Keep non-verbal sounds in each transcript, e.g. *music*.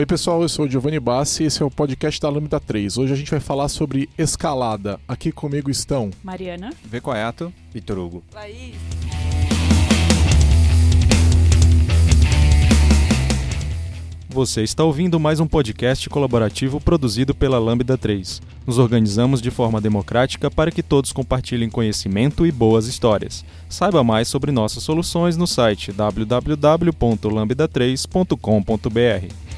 Oi pessoal, eu sou o Giovanni Bassi e esse é o podcast da Lambda 3. Hoje a gente vai falar sobre escalada. Aqui comigo estão Mariana, Vecoeto, Vitor Hugo. Laís, Você está ouvindo mais um podcast colaborativo produzido pela Lambda 3. Nos organizamos de forma democrática para que todos compartilhem conhecimento e boas histórias. Saiba mais sobre nossas soluções no site www.lambda3.com.br.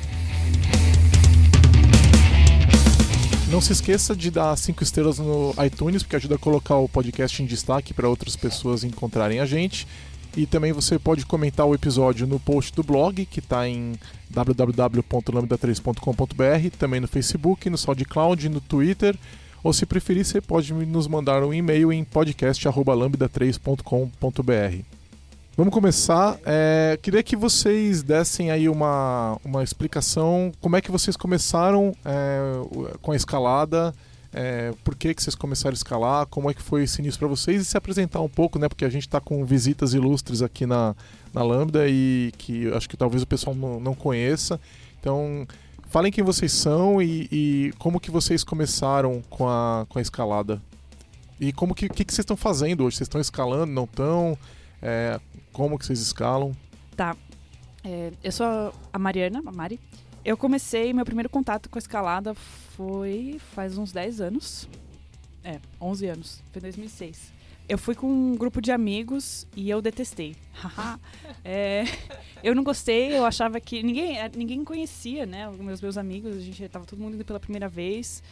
Não se esqueça de dar cinco estrelas no iTunes, porque ajuda a colocar o podcast em destaque para outras pessoas encontrarem a gente. E também você pode comentar o episódio no post do blog, que está em www.lambda3.com.br, também no Facebook, no SoundCloud, no Twitter, ou se preferir, você pode nos mandar um e-mail em podcast.lambda3.com.br. Vamos começar. É, queria que vocês dessem aí uma, uma explicação como é que vocês começaram é, com a escalada, é, por que, que vocês começaram a escalar, como é que foi esse início para vocês e se apresentar um pouco, né? Porque a gente está com visitas ilustres aqui na, na Lambda e que acho que talvez o pessoal não, não conheça. Então, falem quem vocês são e, e, como que vocês começaram com a, com a escalada. E como que, que, que vocês estão fazendo hoje? Vocês estão escalando, não estão? É, como que vocês escalam? Tá. É, eu sou a Mariana, a Mari. Eu comecei, meu primeiro contato com a escalada foi faz uns 10 anos. É, 11 anos. Foi em 2006. Eu fui com um grupo de amigos e eu detestei. *laughs* é, eu não gostei, eu achava que. Ninguém, ninguém conhecia, né? Os meus, meus amigos, a gente tava todo mundo indo pela primeira vez.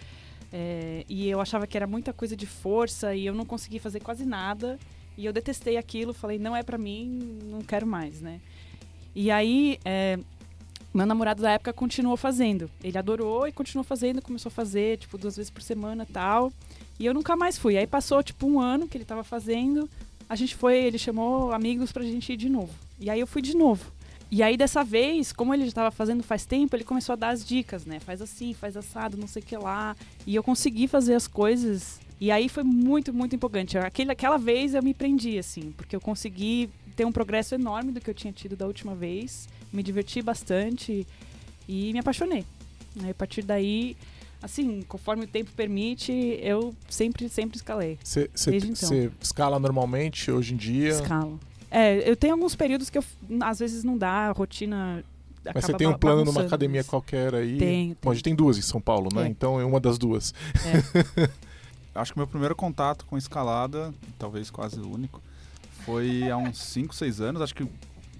É, e eu achava que era muita coisa de força e eu não conseguia fazer quase nada. E eu detestei aquilo, falei, não é para mim, não quero mais, né? E aí, é, meu namorado da época continuou fazendo. Ele adorou e continuou fazendo, começou a fazer, tipo, duas vezes por semana tal. E eu nunca mais fui. Aí passou, tipo, um ano que ele tava fazendo. A gente foi, ele chamou amigos pra gente ir de novo. E aí eu fui de novo. E aí dessa vez, como ele já estava fazendo faz tempo, ele começou a dar as dicas, né? Faz assim, faz assado, não sei o que lá. E eu consegui fazer as coisas. E aí foi muito, muito empolgante. Aquele, aquela vez eu me prendi, assim, porque eu consegui ter um progresso enorme do que eu tinha tido da última vez. Me diverti bastante e me apaixonei. Aí, a partir daí, assim, conforme o tempo permite, eu sempre, sempre escalei. Você então. escala normalmente hoje em dia? Escalo. É, eu tenho alguns períodos que eu, às vezes não dá, a rotina. Mas você tem um plano numa academia qualquer aí? Tem. Bom, a gente tem duas em São Paulo, né? É. Então é uma das duas. É. *laughs* Acho que meu primeiro contato com escalada, talvez quase o único, foi há uns *laughs* 5, 6 anos. Acho que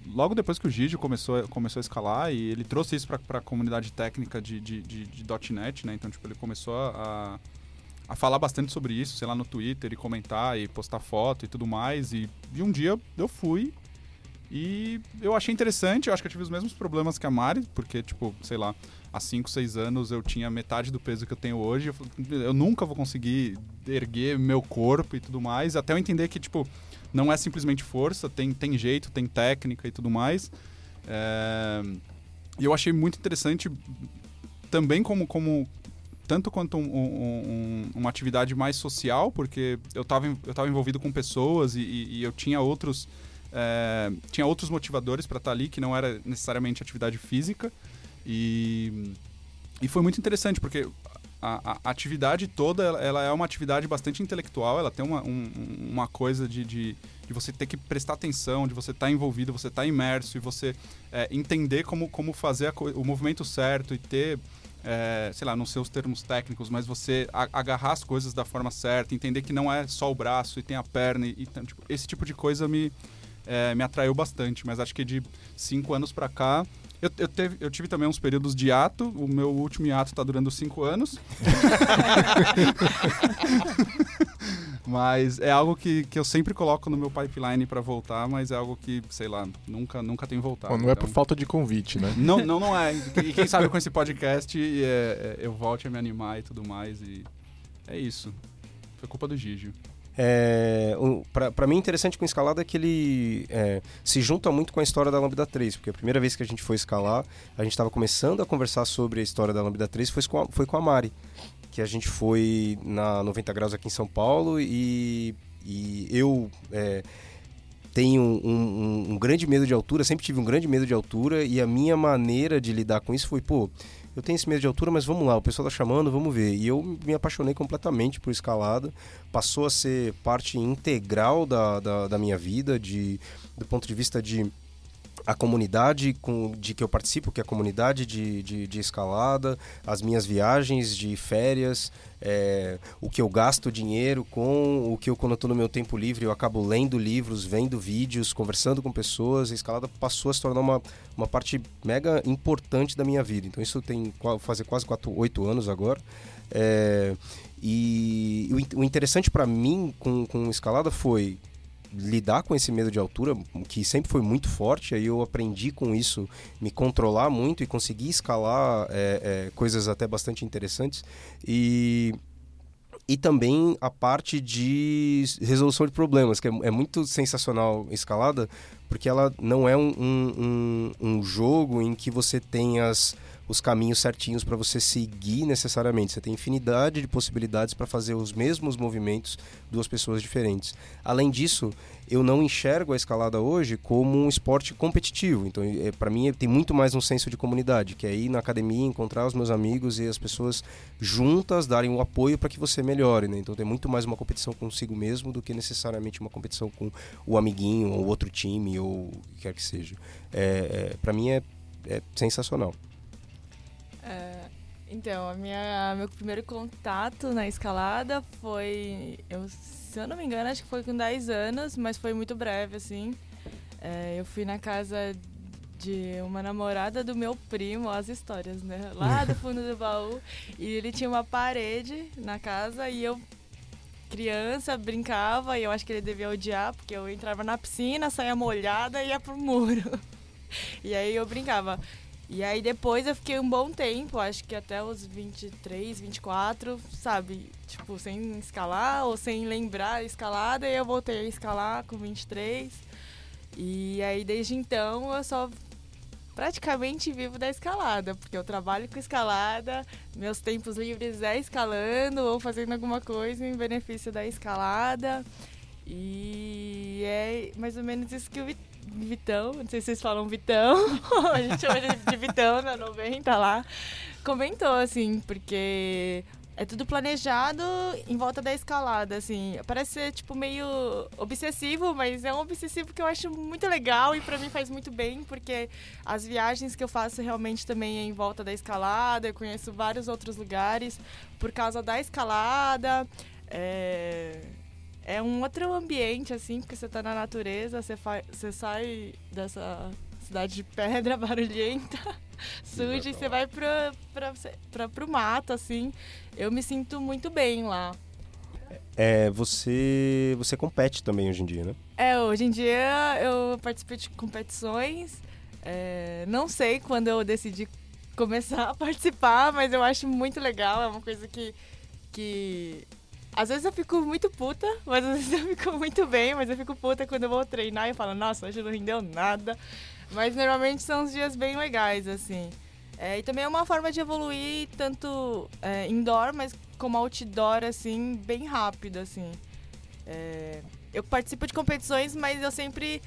logo depois que o Gigi começou, começou a escalar e ele trouxe isso para a comunidade técnica de, de, de, de, .NET, né? Então, tipo, ele começou a, a falar bastante sobre isso, sei lá, no Twitter e comentar e postar foto e tudo mais. E, e um dia eu fui e eu achei interessante, eu acho que eu tive os mesmos problemas que a Mari, porque, tipo, sei lá, há 5, 6 anos eu tinha metade do peso que eu tenho hoje. Eu, eu nunca vou conseguir erguer meu corpo e tudo mais. Até eu entender que, tipo, não é simplesmente força, tem, tem jeito, tem técnica e tudo mais. É... E eu achei muito interessante também como, como tanto quanto um, um, uma atividade mais social, porque eu estava eu tava envolvido com pessoas e, e eu tinha outros é, tinha outros motivadores para estar tá ali que não era necessariamente atividade física. E, e foi muito interessante porque a, a atividade toda ela, é uma atividade bastante intelectual. Ela tem uma, um, uma coisa de, de, de, você ter que prestar atenção de você estar tá envolvido você estar tá imerso e você é, entender como, como fazer o movimento certo e ter é, sei lá, não sei os termos técnicos, mas você agarrar as coisas da forma certa, entender que não é só o braço e tem a perna e, e tipo, esse tipo de coisa me, é, me atraiu bastante, mas acho que de cinco anos para cá. Eu, eu, teve, eu tive também uns períodos de ato, o meu último hiato está durando cinco anos. *laughs* mas é algo que, que eu sempre coloco no meu pipeline para voltar, mas é algo que, sei lá, nunca, nunca tem voltado. Bom, não é então... por falta de convite, né? Não, não, não é. *laughs* E quem sabe com esse podcast é, é, eu volte a me animar e tudo mais. E é isso. Foi culpa do Gigi. É, para mim, interessante com escalada é que ele é, se junta muito com a história da Lambda 3, porque a primeira vez que a gente foi escalar, a gente estava começando a conversar sobre a história da Lambda 3 foi com a, foi com a Mari, que a gente foi na 90 Graus aqui em São Paulo e, e eu. É, tenho um, um, um, grande medo de altura, sempre tive um grande medo de altura e a minha maneira de lidar com isso foi, pô, eu tenho esse medo de altura, mas vamos lá, o pessoal tá chamando, vamos ver. E eu me apaixonei completamente por escalada, passou a ser parte integral da, da, da minha vida, de, do ponto de vista de a comunidade com, de que eu participo, que é a comunidade de, de, de escalada, as minhas viagens de férias, é, o que eu gasto dinheiro com, o que eu, quando estou no meu tempo livre, eu acabo lendo livros, vendo vídeos, conversando com pessoas. A escalada passou a se tornar uma, uma parte mega importante da minha vida. Então, isso tem fazer quase 4, 8 anos agora. É, e o interessante para mim com, com escalada foi lidar com esse medo de altura, que sempre foi muito forte, aí eu aprendi com isso, me controlar muito e conseguir escalar é, é, coisas até bastante interessantes. E, e também a parte de resolução de problemas, que é, é muito sensacional escalada, porque ela não é um, um, um jogo em que você tem as os caminhos certinhos para você seguir necessariamente. Você tem infinidade de possibilidades para fazer os mesmos movimentos duas pessoas diferentes. Além disso, eu não enxergo a escalada hoje como um esporte competitivo. Então, é, para mim, tem muito mais um senso de comunidade, que é ir na academia, encontrar os meus amigos e as pessoas juntas darem um apoio para que você melhore. Né? Então, tem muito mais uma competição consigo mesmo do que necessariamente uma competição com o amiguinho ou outro time ou o que quer que seja. É, é para mim, é, é sensacional. Então, a minha, meu primeiro contato na escalada foi, eu, se eu não me engano, acho que foi com 10 anos, mas foi muito breve, assim. É, eu fui na casa de uma namorada do meu primo, as histórias, né? Lá *laughs* do fundo do baú. E ele tinha uma parede na casa e eu, criança, brincava e eu acho que ele devia odiar, porque eu entrava na piscina, saía molhada e ia pro muro. *laughs* E aí eu brincava. E aí depois eu fiquei um bom tempo, acho que até os 23, 24, sabe? Tipo, sem escalar ou sem lembrar a escalada. E eu voltei a escalar com 23. E aí desde então eu só praticamente vivo da escalada, porque eu trabalho com escalada, meus tempos livres é escalando ou fazendo alguma coisa em benefício da escalada. E é mais ou menos isso que eu Vitão, não sei se vocês falam Vitão, *laughs* a gente chama de Vitão na 90 lá, comentou, assim, porque é tudo planejado em volta da escalada, assim. Parece ser, tipo, meio obsessivo, mas é um obsessivo que eu acho muito legal e para mim faz muito bem, porque as viagens que eu faço realmente também é em volta da escalada, eu conheço vários outros lugares por causa da escalada. É é um outro ambiente, assim, porque você tá na natureza, você, você sai dessa cidade de pedra *laughs* barulhenta, suja, e você vai pra, pra, pra, pro mato, assim. Eu me sinto muito bem lá. É, você, você compete também hoje em dia, né? É, hoje em dia eu participo de competições. É, não sei quando eu decidi começar a *laughs* participar, mas eu acho muito legal. É uma coisa que, que às vezes eu fico muito puta, mas às vezes eu fico muito bem, mas eu fico puta quando eu vou treinar e falo, nossa, hoje não rendeu nada. Mas normalmente são uns dias bem legais, assim. É, e também é uma forma de evoluir tanto é, indoor, mas como outdoor, assim, bem rápido, assim. É, eu participo de competições, mas eu sempre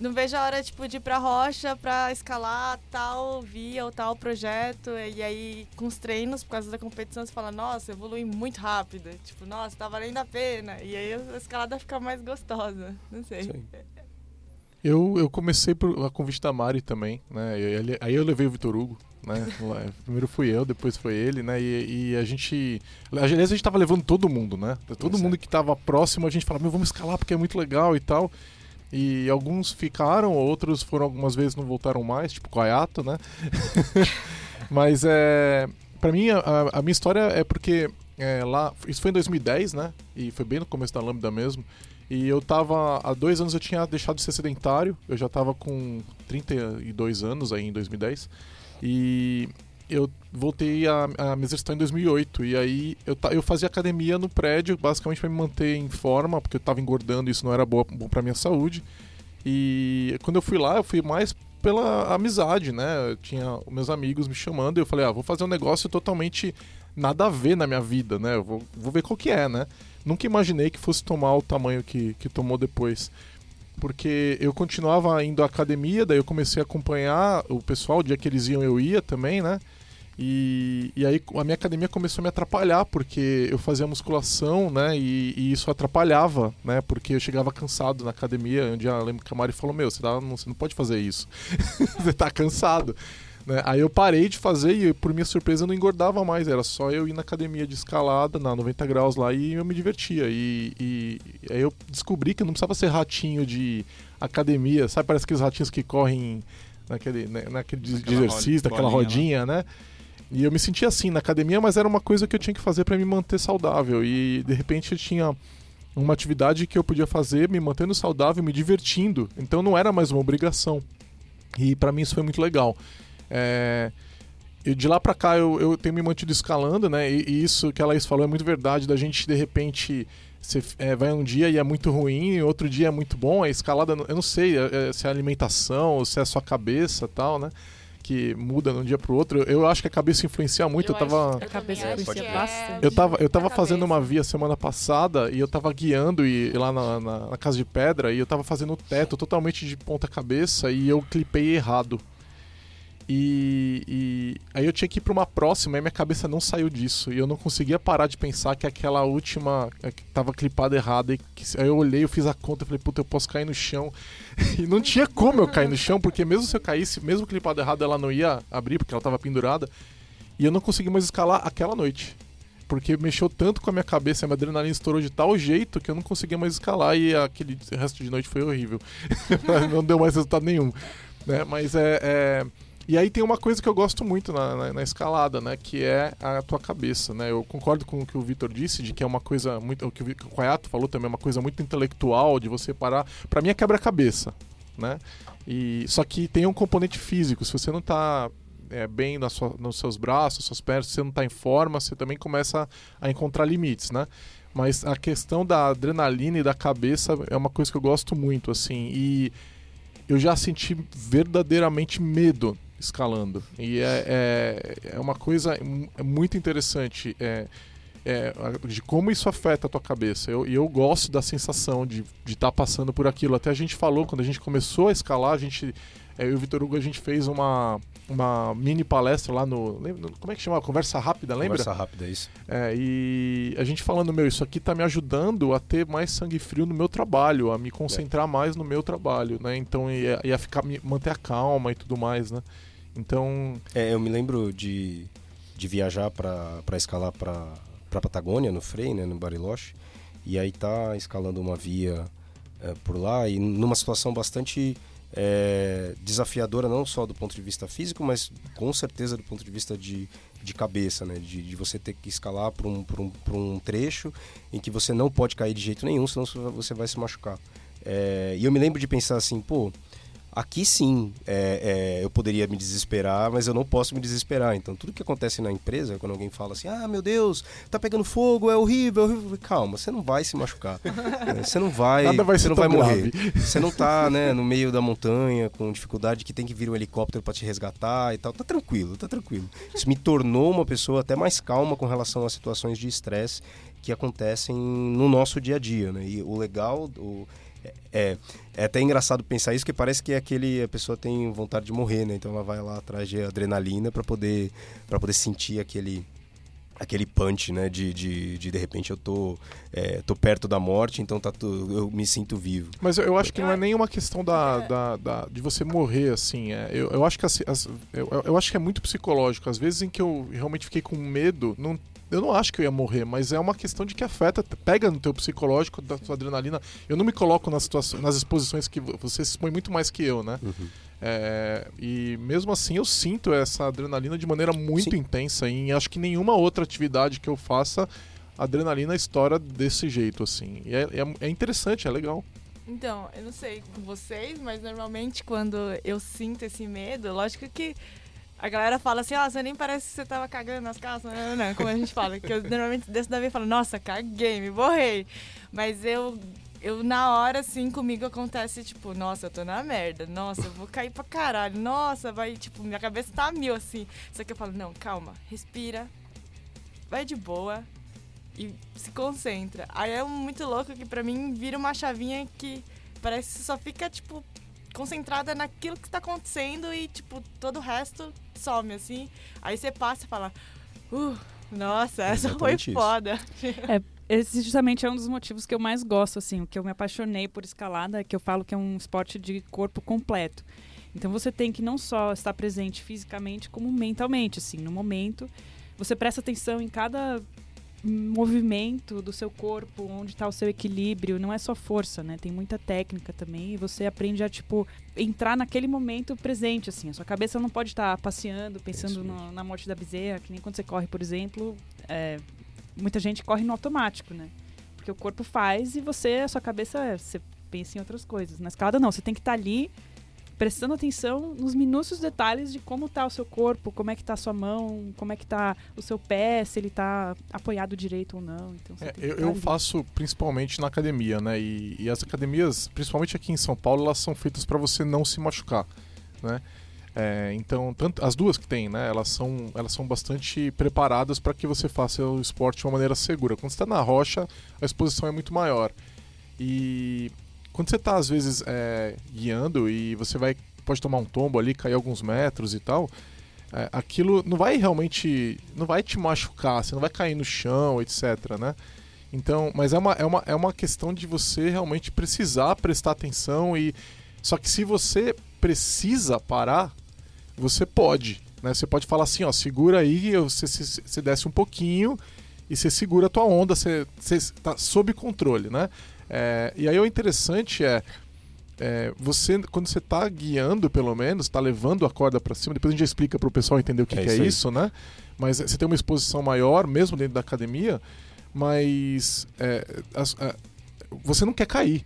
não vejo a hora, tipo, de ir pra rocha pra escalar tal via ou tal projeto. E aí, com os treinos, por causa da competição, você fala, nossa, evolui muito rápido. Tipo, nossa, tá valendo a pena. E aí a escalada fica mais gostosa. Não sei. Eu, eu comecei por a convite da Mari também, né? Aí eu levei o Vitor Hugo, né? *laughs* Primeiro fui eu, depois foi ele, né? E, e a gente. Aliás, a gente tava levando todo mundo, né? Todo mundo que tava próximo, a gente falava, meu, vamos escalar porque é muito legal e tal. E alguns ficaram, outros foram algumas vezes não voltaram mais, tipo Coyato, né? *laughs* Mas é. Pra mim, a, a, minha história é porque é, lá. Isso foi em 2010, né? E foi bem no começo da Lambda mesmo. E eu tava. Há dois anos eu tinha deixado de ser sedentário. Eu já tava com 32 anos aí em 2010. E eu voltei a, a me exercitar em 2008 e aí eu, eu fazia academia no prédio basicamente para me manter em forma porque eu estava engordando e isso não era boa, bom para minha saúde. E quando eu fui lá eu fui mais pela amizade né? Eu tinha meus amigos me chamando e eu falei ah vou fazer um negócio totalmente nada a ver na minha vida né? Eu vou, vou ver qual que é né? Nunca imaginei que fosse tomar o tamanho que, que tomou depois porque eu continuava indo à academia, daí eu comecei a acompanhar o pessoal, o dia que eles iam eu ia também, né? E, e aí a minha academia começou a me atrapalhar, porque eu fazia musculação, né? E, e isso atrapalhava, né? Porque eu chegava cansado na academia. Um dia eu lembro que a Mari falou: Meu, você, tá, não, você não pode fazer isso. *laughs* você tá cansado. Né? Aí eu parei de fazer e, por minha surpresa, eu não engordava mais. Era só eu ir na academia de escalada, na 90 graus lá, e eu me divertia. E, e, e aí eu descobri que não precisava ser ratinho de academia, sabe? Parece aqueles ratinhos que correm naquele, né, naquele exercício, daquela rodinha, né? E eu me sentia assim na academia, mas era uma coisa que eu tinha que fazer para me manter saudável. E de repente eu tinha uma atividade que eu podia fazer me mantendo saudável, me divertindo. Então não era mais uma obrigação. E para mim isso foi muito legal. É... E de lá para cá eu, eu tenho me mantido escalando, né? E, e, isso que a Laís falou é muito verdade, da gente de repente você é, vai um dia e é muito ruim, e outro dia é muito bom. A escalada, eu não sei é, é se é alimentação, se é a sua cabeça tal, né? Que muda de um dia pro outro. Eu acho que a cabeça influencia muito. Eu, eu tava. A cabeça influencia é bastante. Eu tava, eu tava fazendo uma via semana passada e eu tava guiando e, lá na, na, na, casa de pedra e eu tava fazendo o teto totalmente de ponta cabeça e eu clipei errado. E, e, aí eu tinha que ir para uma próxima e minha cabeça não saiu disso. E eu não conseguia parar de pensar que aquela última é, que tava clipada errada. E que, aí eu olhei, eu fiz a conta e falei, puta, eu posso cair no chão. *laughs* e não tinha como eu cair no chão, porque mesmo se eu caísse, mesmo clipada errada, ela não ia abrir, porque ela tava pendurada. E eu não consegui mais escalar aquela noite. Porque mexeu tanto com a minha cabeça, a minha adrenalina estourou de tal jeito que eu não conseguia mais escalar e aquele resto de noite foi horrível. *laughs* não deu mais resultado nenhum. Né? Mas é... é e aí tem uma coisa que eu gosto muito na, na, na, escalada, né? Que é a tua cabeça, né? Eu concordo com o que o Vitor disse, de que é uma coisa muito... O que o Koyato falou também, é uma coisa muito intelectual, de você parar... para mim é quebra-cabeça, né? E, só que tem um componente físico. Se você não tá é, bem na sua, nos seus braços, suas pernas, se você não tá em forma, você também começa a encontrar limites, né? Mas a questão da adrenalina e da cabeça é uma coisa que eu gosto muito, assim. E eu já senti verdadeiramente medo escalando. E é, é, é uma coisa muito interessante é, é, de como isso afeta a tua cabeça. E eu, eu, gosto da sensação de estar tá passando por aquilo. Até a gente falou, quando a gente começou a escalar, a gente, é, eu e o Vitor Hugo, a gente fez uma, uma mini palestra lá no. Como é que chama? Conversa rápida, lembra? Conversa rápida, isso. É, e a gente falando, meu, isso aqui tá me ajudando a ter mais sangue frio no meu trabalho, a me concentrar é. mais no meu trabalho, né? Então, ia, ia ficar, manter a calma e tudo mais, né? Então. É, eu me lembro de, de viajar para escalar para para Patagônia no Frei, né, no Bariloche, e aí tá escalando uma via é, por lá e numa situação bastante é, desafiadora não só do ponto de vista físico, mas com certeza do ponto de vista de, de cabeça, né? De, de você ter que escalar por um, um, um trecho em que você não pode cair de jeito nenhum, senão você vai se machucar. É, e eu me lembro de pensar assim, pô, Aqui sim, é, é, eu poderia me desesperar, mas eu não posso me desesperar. Então, tudo que acontece na empresa, quando alguém fala assim, ah, meu Deus, tá pegando fogo, é horrível, é horrível. Calma, você não vai se machucar. *laughs* Você não vai, Nada vai você não vai morrer. Você não tá, *laughs* né, no meio da montanha com dificuldade que tem que vir um helicóptero para te resgatar e tal. Tá tranquilo, tá tranquilo. Isso me tornou uma pessoa até mais calma com relação a situações de estresse que acontecem no nosso dia a dia, né? E o legal, o é, é até engraçado pensar isso, que parece que aquele a pessoa tem vontade de morrer, né? Então ela vai lá atrás de adrenalina para poder para poder sentir aquele aquele punch, né? De, de, de, de repente eu tô, é, tô perto da morte, então tá eu me sinto vivo. Mas eu, eu acho que não é nenhuma questão da, da, da de você morrer, assim. É, eu, eu, acho que as, as, eu, eu acho que é muito psicológico. Às vezes em que eu realmente fiquei com medo, não eu não acho que eu ia morrer, mas é uma questão de que afeta, pega no teu psicológico, da tua adrenalina. Eu não me coloco nas, situações, nas exposições que você se expõe muito mais que eu, né? Uhum. É, e mesmo assim eu sinto essa adrenalina de maneira muito Sim. intensa. E acho que nenhuma outra atividade que eu faça, a adrenalina estoura desse jeito, assim. E é, é, é interessante, é legal. Então, eu não sei com vocês, mas normalmente quando eu sinto esse medo, lógico que a galera fala assim, ó, oh, você nem parece que você tava cagando nas calças, não, não, como a gente fala. Que eu normalmente desse da vez falo, nossa, caguei, me borrei. Mas eu, eu na hora, assim, comigo acontece, tipo, nossa, eu tô na merda, nossa, eu vou cair pra caralho, nossa, vai, tipo, minha cabeça tá mil, assim. Só que eu falo, não, calma, respira, vai de boa e se concentra. Aí é muito louco que pra mim vira uma chavinha que parece que só fica, tipo, concentrada naquilo que está acontecendo e, tipo, todo o resto some, assim. Aí você passa e fala, uh, nossa, essa Exatamente foi isso. foda. Esse justamente é um dos motivos que eu mais gosto, assim, o que eu me apaixonei por escalada, é que eu falo que é um esporte de corpo completo. Então você tem que não só estar presente fisicamente, como mentalmente, assim, no momento. Você presta atenção em cada movimento do seu corpo, onde está o seu equilíbrio, não é só força, né? Tem muita técnica também e você aprende a, tipo, entrar naquele momento presente, assim. A sua cabeça não pode estar passeando, pensando no- na morte da bezerra, que nem quando você corre, por exemplo, é, muita gente corre no automático, né? Porque o corpo faz e você, a sua cabeça, você pensa em outras coisas. Na escalada não, você tem que estar ali prestando atenção nos minúsculos detalhes de como está o seu corpo, como é que está a sua mão, como é que está o seu pé, se ele está apoiado direito ou não. Então, É, eu, tá eu faço principalmente na academia, né? E, e as academias, principalmente aqui em São Paulo, elas são feitas para você não se machucar, né? É, então, tanto, as duas que tem, né? Elas são, elas são bastante preparadas para que você faça o esporte de uma maneira segura. Quando você está na rocha, a exposição é muito maior. E quando você está às vezes é, guiando e você vai pode tomar um tombo ali, cair alguns metros e tal, é, aquilo não vai realmente não vai te machucar, você não vai cair no chão, etc, né? Então, mas é uma, é uma, é uma questão de você realmente precisar prestar atenção e só que se você precisa parar, você pode, né? Você pode falar assim, ó, segura aí, você, você, você desce um pouquinho e você segura a tua onda, você, você tá sob controle, né? É, e aí o interessante é, é, você quando você está guiando pelo menos, está levando a corda para cima, depois a gente já explica para o pessoal entender o que É que é isso aí. isso, né? Mas você tem uma exposição maior, mesmo dentro da academia, mas é, as- a- você não quer cair,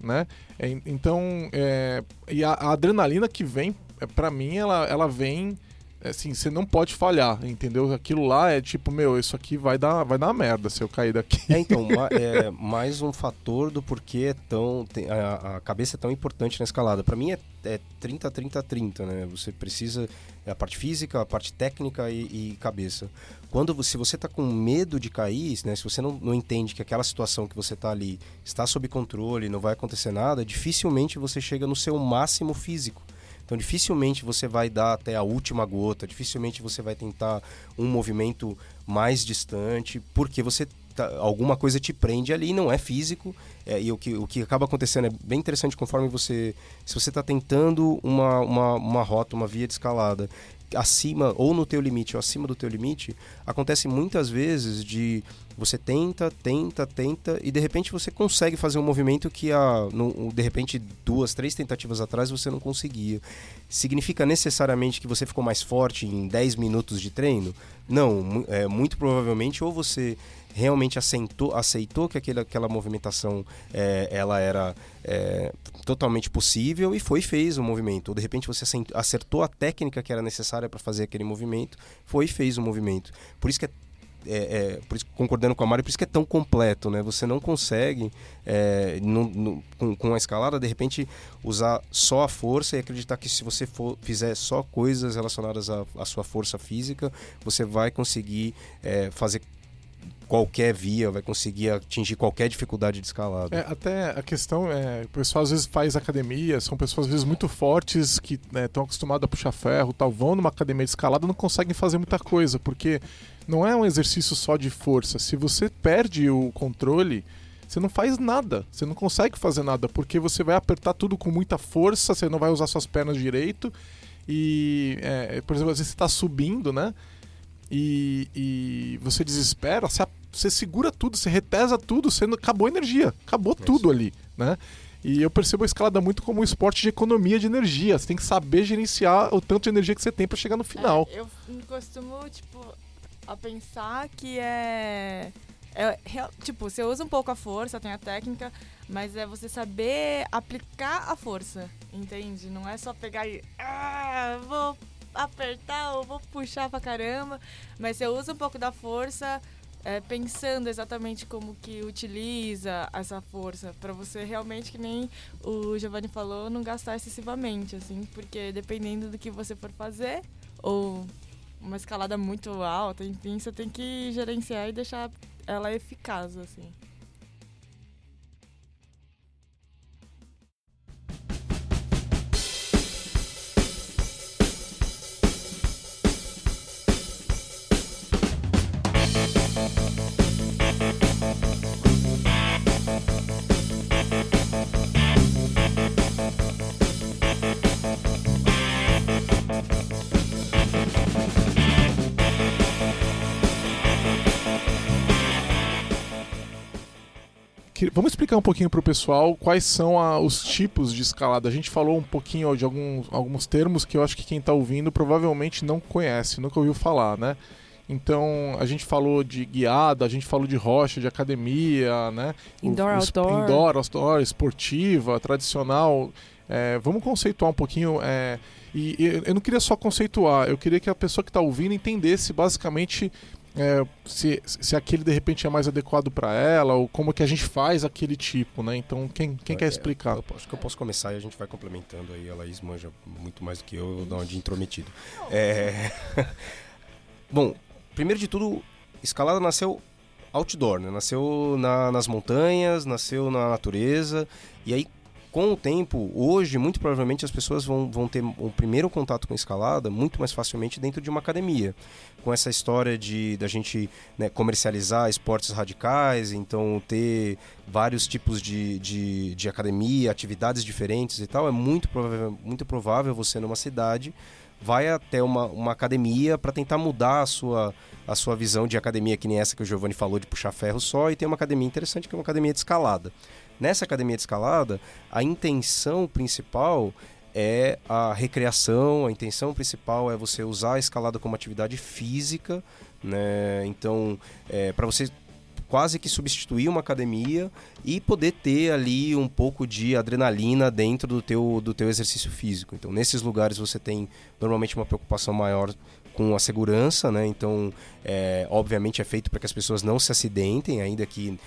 né? É, então, é, e a, a adrenalina que vem, é, para mim, ela, ela vem assim, você não pode falhar, entendeu? Aquilo lá é tipo, meu, isso aqui vai dar, vai dar uma merda se eu cair daqui. É, então, *laughs* é mais um fator do porquê é tão, a, a cabeça é tão importante na escalada. Para mim é, é 30, 30, 30, né? Você precisa é a parte física, a parte técnica e, e cabeça. Quando você, se você tá com medo de cair, né? Se você não, não entende que aquela situação que você tá ali está sob controle, não vai acontecer nada, dificilmente você chega no seu máximo físico. Então, dificilmente você vai dar até a última gota, dificilmente você vai tentar um movimento mais distante, porque você tá- alguma coisa te prende ali, não é físico, é, e o que, o que acaba acontecendo é bem interessante conforme você. Se você está tentando uma, uma, uma rota, uma via de escalada acima ou no teu limite ou acima do teu limite, acontece muitas vezes de você tenta, tenta, tenta e de repente você consegue fazer um movimento que a, de repente duas, três tentativas atrás você não conseguia. Significa necessariamente que você ficou mais forte em 10 minutos de treino? Não, é, muito provavelmente ou você realmente aceitou, aceitou que aquele, aquela movimentação é, ela era é, totalmente possível e foi e fez o movimento. Ou de repente você acertou a técnica que era necessária para fazer aquele movimento, foi e fez o movimento. Por isso que é, é, é, por isso, concordando com a Mari, por isso que é tão completo, né? Você não consegue é, no- no- com, com a escalada de repente usar só a força e acreditar que se você for, fizer só coisas relacionadas à, à sua força física, você vai conseguir é, fazer qualquer via, vai conseguir atingir qualquer dificuldade de escalada. É, até a questão é, o pessoal às vezes faz academia, são pessoas às vezes muito fortes que estão acostumadas a puxar ferro, tal, vão numa academia de escalada não conseguem fazer muita coisa, porque não é um exercício só de força. Se você perde o controle, você não faz nada, você não consegue fazer nada, porque você vai apertar tudo com muita força, você não vai usar suas pernas direito e, é, por exemplo, às vezes você está subindo, né? E, e você desespera, você, você segura tudo, você retesa tudo, você acabou a energia, acabou tudo ali, né? E eu percebo a escalada muito como um esporte de economia de energia. Você tem que saber gerenciar o tanto de energia que você tem para chegar no final. É, eu costumo, tipo, a pensar que é, é Tipo, você usa um pouco a força, tem a técnica, mas é você saber aplicar a força, entende? Não é só pegar e. Ah, vou apertar ou vou puxar pra caramba, mas você usa um pouco da força. É, pensando exatamente como que utiliza essa força pra você realmente que nem o Giovanni falou não gastar excessivamente assim porque dependendo do que você for fazer ou uma escalada muito alta, enfim, você tem que gerenciar e deixar ela eficaz, assim. Vamos explicar um pouquinho pro pessoal quais são a- os tipos de escalada. A gente falou um pouquinho ó, de alguns, alguns termos que eu acho que quem tá ouvindo provavelmente não conhece, nunca ouviu falar, né? Então, a gente falou de guiada, a gente falou de rocha, de academia, né? O- Indoor, o esp- outdoor. Indoor, outdoor, esportiva, tradicional. É, vamos conceituar um pouquinho. é, e, e eu não queria só conceituar, eu queria que a pessoa que está ouvindo entendesse basicamente é, se, se aquele de repente é mais adequado para ela ou como que a gente faz aquele tipo, né? Então, quem, quem quer É, explicar? Eu acho que eu posso começar e a gente vai complementando aí. A Laís manja muito mais do que eu, eu vou dar uma de intrometido. É... *laughs* Bom, primeiro de tudo, escalada nasceu outdoor, né? Nasceu na- nas montanhas, nasceu na natureza. E aí, com o tempo, hoje, muito provavelmente as pessoas vão, vão ter um primeiro contato com escalada muito mais facilmente dentro de uma academia. Com essa história de da gente né, comercializar esportes radicais, então ter vários tipos de, de, de academia, atividades diferentes e tal, é muito provável, muito provável você numa cidade vai até uma, uma academia para tentar mudar a sua, a sua visão de academia, que nem essa que o Giovanni falou, de puxar ferro só, e tem uma academia interessante que é uma academia de escalada. Nessa academia de escalada, a intenção principal é a recreação, a intenção principal é você usar a escalada como atividade física, né? Então, para você quase que substituir uma academia e poder ter ali um pouco de adrenalina dentro do teu, do teu exercício físico. Então, nesses lugares você tem normalmente uma preocupação maior com a segurança, né? Então, é, obviamente é feito para que as pessoas não se acidentem, ainda que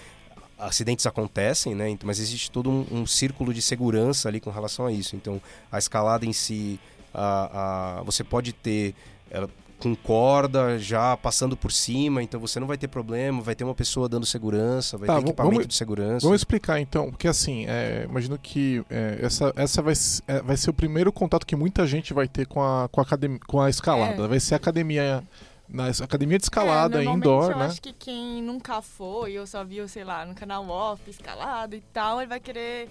acidentes acontecem, né? Então, Mas existe todo um, um círculo de segurança ali com relação a isso. Então, a escalada em si, a, a, você pode ter ela, com corda já passando por cima, então você não vai ter problema, vai ter uma pessoa dando segurança, vai Tá, ter vamos- equipamento vamos- de segurança. Vamos explicar então, porque assim, é, imagino que é, essa, essa vai, é, vai ser o primeiro contato que muita gente vai ter com a, com a, academia, com a escalada. É. Vai ser a academia, na academia de escalada, é, indoor, eu né? acho que quem nunca foi ou só viu, sei lá, no canal off, escalada e tal, ele vai querer,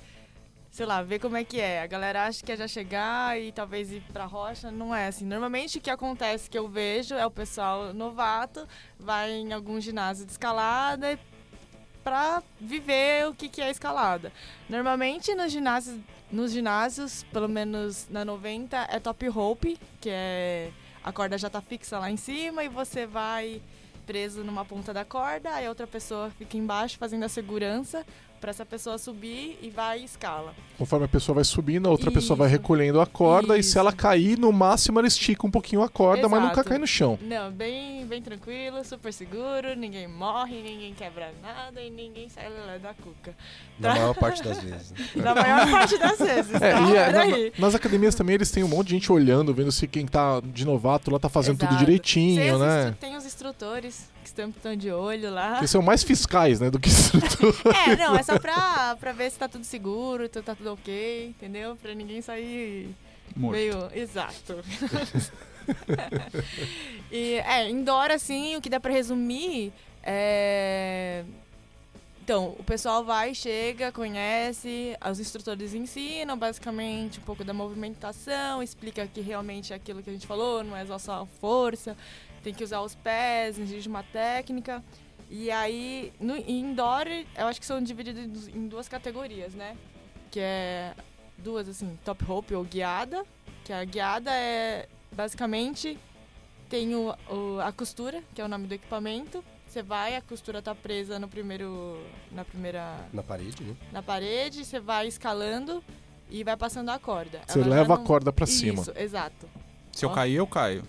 sei lá, ver como é que é. A galera acha que é já chegar e talvez ir pra rocha, não é assim. Normalmente o que acontece que eu vejo é o pessoal novato vai em algum ginásio de escalada e pra viver o que, que é escalada. Normalmente nos ginásios, nos ginásios, pelo menos na 90, é top rope, que é a corda já tá fixa lá em cima e você vai preso numa ponta da corda, aí outra pessoa fica embaixo fazendo a segurança para essa pessoa subir e vai e escala. Conforme a pessoa vai subindo, a outra pessoa vai Isso. recolhendo a corda e se Isso. ela cair, no máximo ela estica um pouquinho a corda, mas nunca Exato. cai no chão. Não, bem, bem tranquilo, super seguro, ninguém morre, ninguém quebra nada e ninguém sai lá da cuca. Na maior parte das vezes. né? *laughs* Na maior parte das vezes, É, tá? e é, na- nas academias também eles têm um monte de gente olhando, vendo se quem tá de novato lá tá fazendo tudo Exato. direitinho, Tem os né? Tem os instrutores que estão, estão de olho lá. Que são mais fiscais, né, do que *laughs* instrutores. *laughs* É, não, é só pra, pra ver se tá tudo seguro, tu- tá tudo ok, entendeu? Pra ninguém sair Morto. meio. Exato. *laughs* e, é, indoor, assim, o que dá pra resumir é. Então, o pessoal vai, chega, conhece, os instrutores ensinam basicamente um pouco da movimentação, explica que realmente é aquilo que a gente falou, não é só só força, tem que usar os pés, exige uma técnica. E aí, no em indoor, eu acho que são divididos em duas categorias, né? Que é duas, assim, top rope ou guiada. Que a guiada é, basicamente, tem o, o- a costura, que é o nome do equipamento. Você vai, a costura tá presa no primeiro, na primeira, Na parede, né? na parede, você vai escalando e vai passando a corda. Você Ela leva a não- corda pra cima. Isso, exato. Se eu cair, eu caio.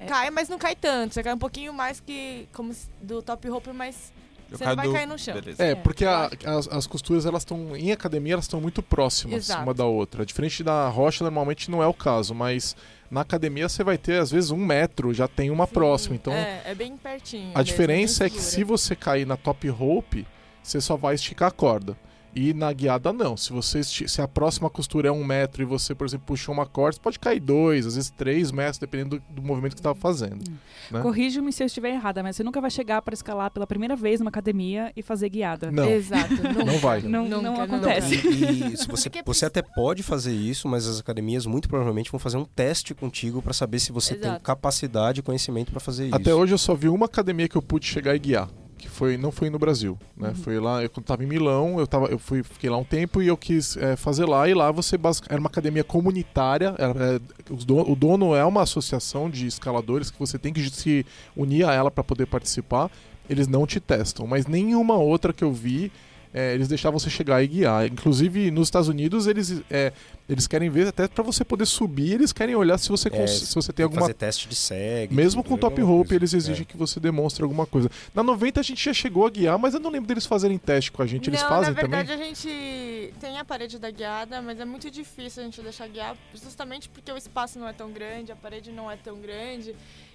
É. Cai, mas não cai tanto. Você cai um pouquinho mais que como do top rope, mas Eu você não vai do- cair no chão. Beleza. É, É, porque a- as, as costuras elas estão em academia elas estão muito próximas Exato. uma da outra. Diferente da rocha normalmente não é o caso, mas na academia você vai ter às vezes um metro já tem uma Sim, próxima. Então É, é bem pertinho. a mesmo, diferença é que se você cair na top rope você só vai esticar a corda. E na guiada não. Se você se a próxima costura é um metro e você, por exemplo, puxou uma corda, você pode cair dois, às vezes três metros, dependendo do, do movimento que você estava fazendo. né? Corrija-me se eu estiver errada, mas você nunca vai chegar para escalar pela primeira vez numa academia e fazer guiada. Não. Exato. *laughs* nunca. Não vai. Não, Nunca, não acontece. E, *laughs* e se você, Porque você até pode fazer isso, mas as academias muito provavelmente vão fazer um teste contigo para saber se você tem Exato. capacidade e conhecimento para fazer isso. Até hoje eu só vi uma academia que eu pude chegar e guiar. Foi não foi no Brasil, né? Uhum. Foi lá, eu quando tava em Milão, eu tava, eu fui, fiquei lá um tempo e eu quis é, fazer lá e lá você basic- era uma academia comunitária, era, é, o dono é uma associação de escaladores que você tem que se unir a ela para poder participar. Eles não te testam, mas nenhuma outra que eu vi é, eles deixavam você chegar e guiar. Inclusive nos Estados Unidos eles é, eles querem ver até para você poder subir, eles querem olhar se você É, se você tem alguma Fazer teste de segue. mesmo com é top rope, coisa. eles exigem que você demonstre alguma coisa. Na 90 a gente já chegou a guiar, mas eu não lembro deles fazerem teste com a gente. Eles não, fazem na verdade também? a gente tem a parede da guiada, mas é muito difícil a gente deixar guiar, justamente porque o espaço não é tão grande, a parede não é tão grande.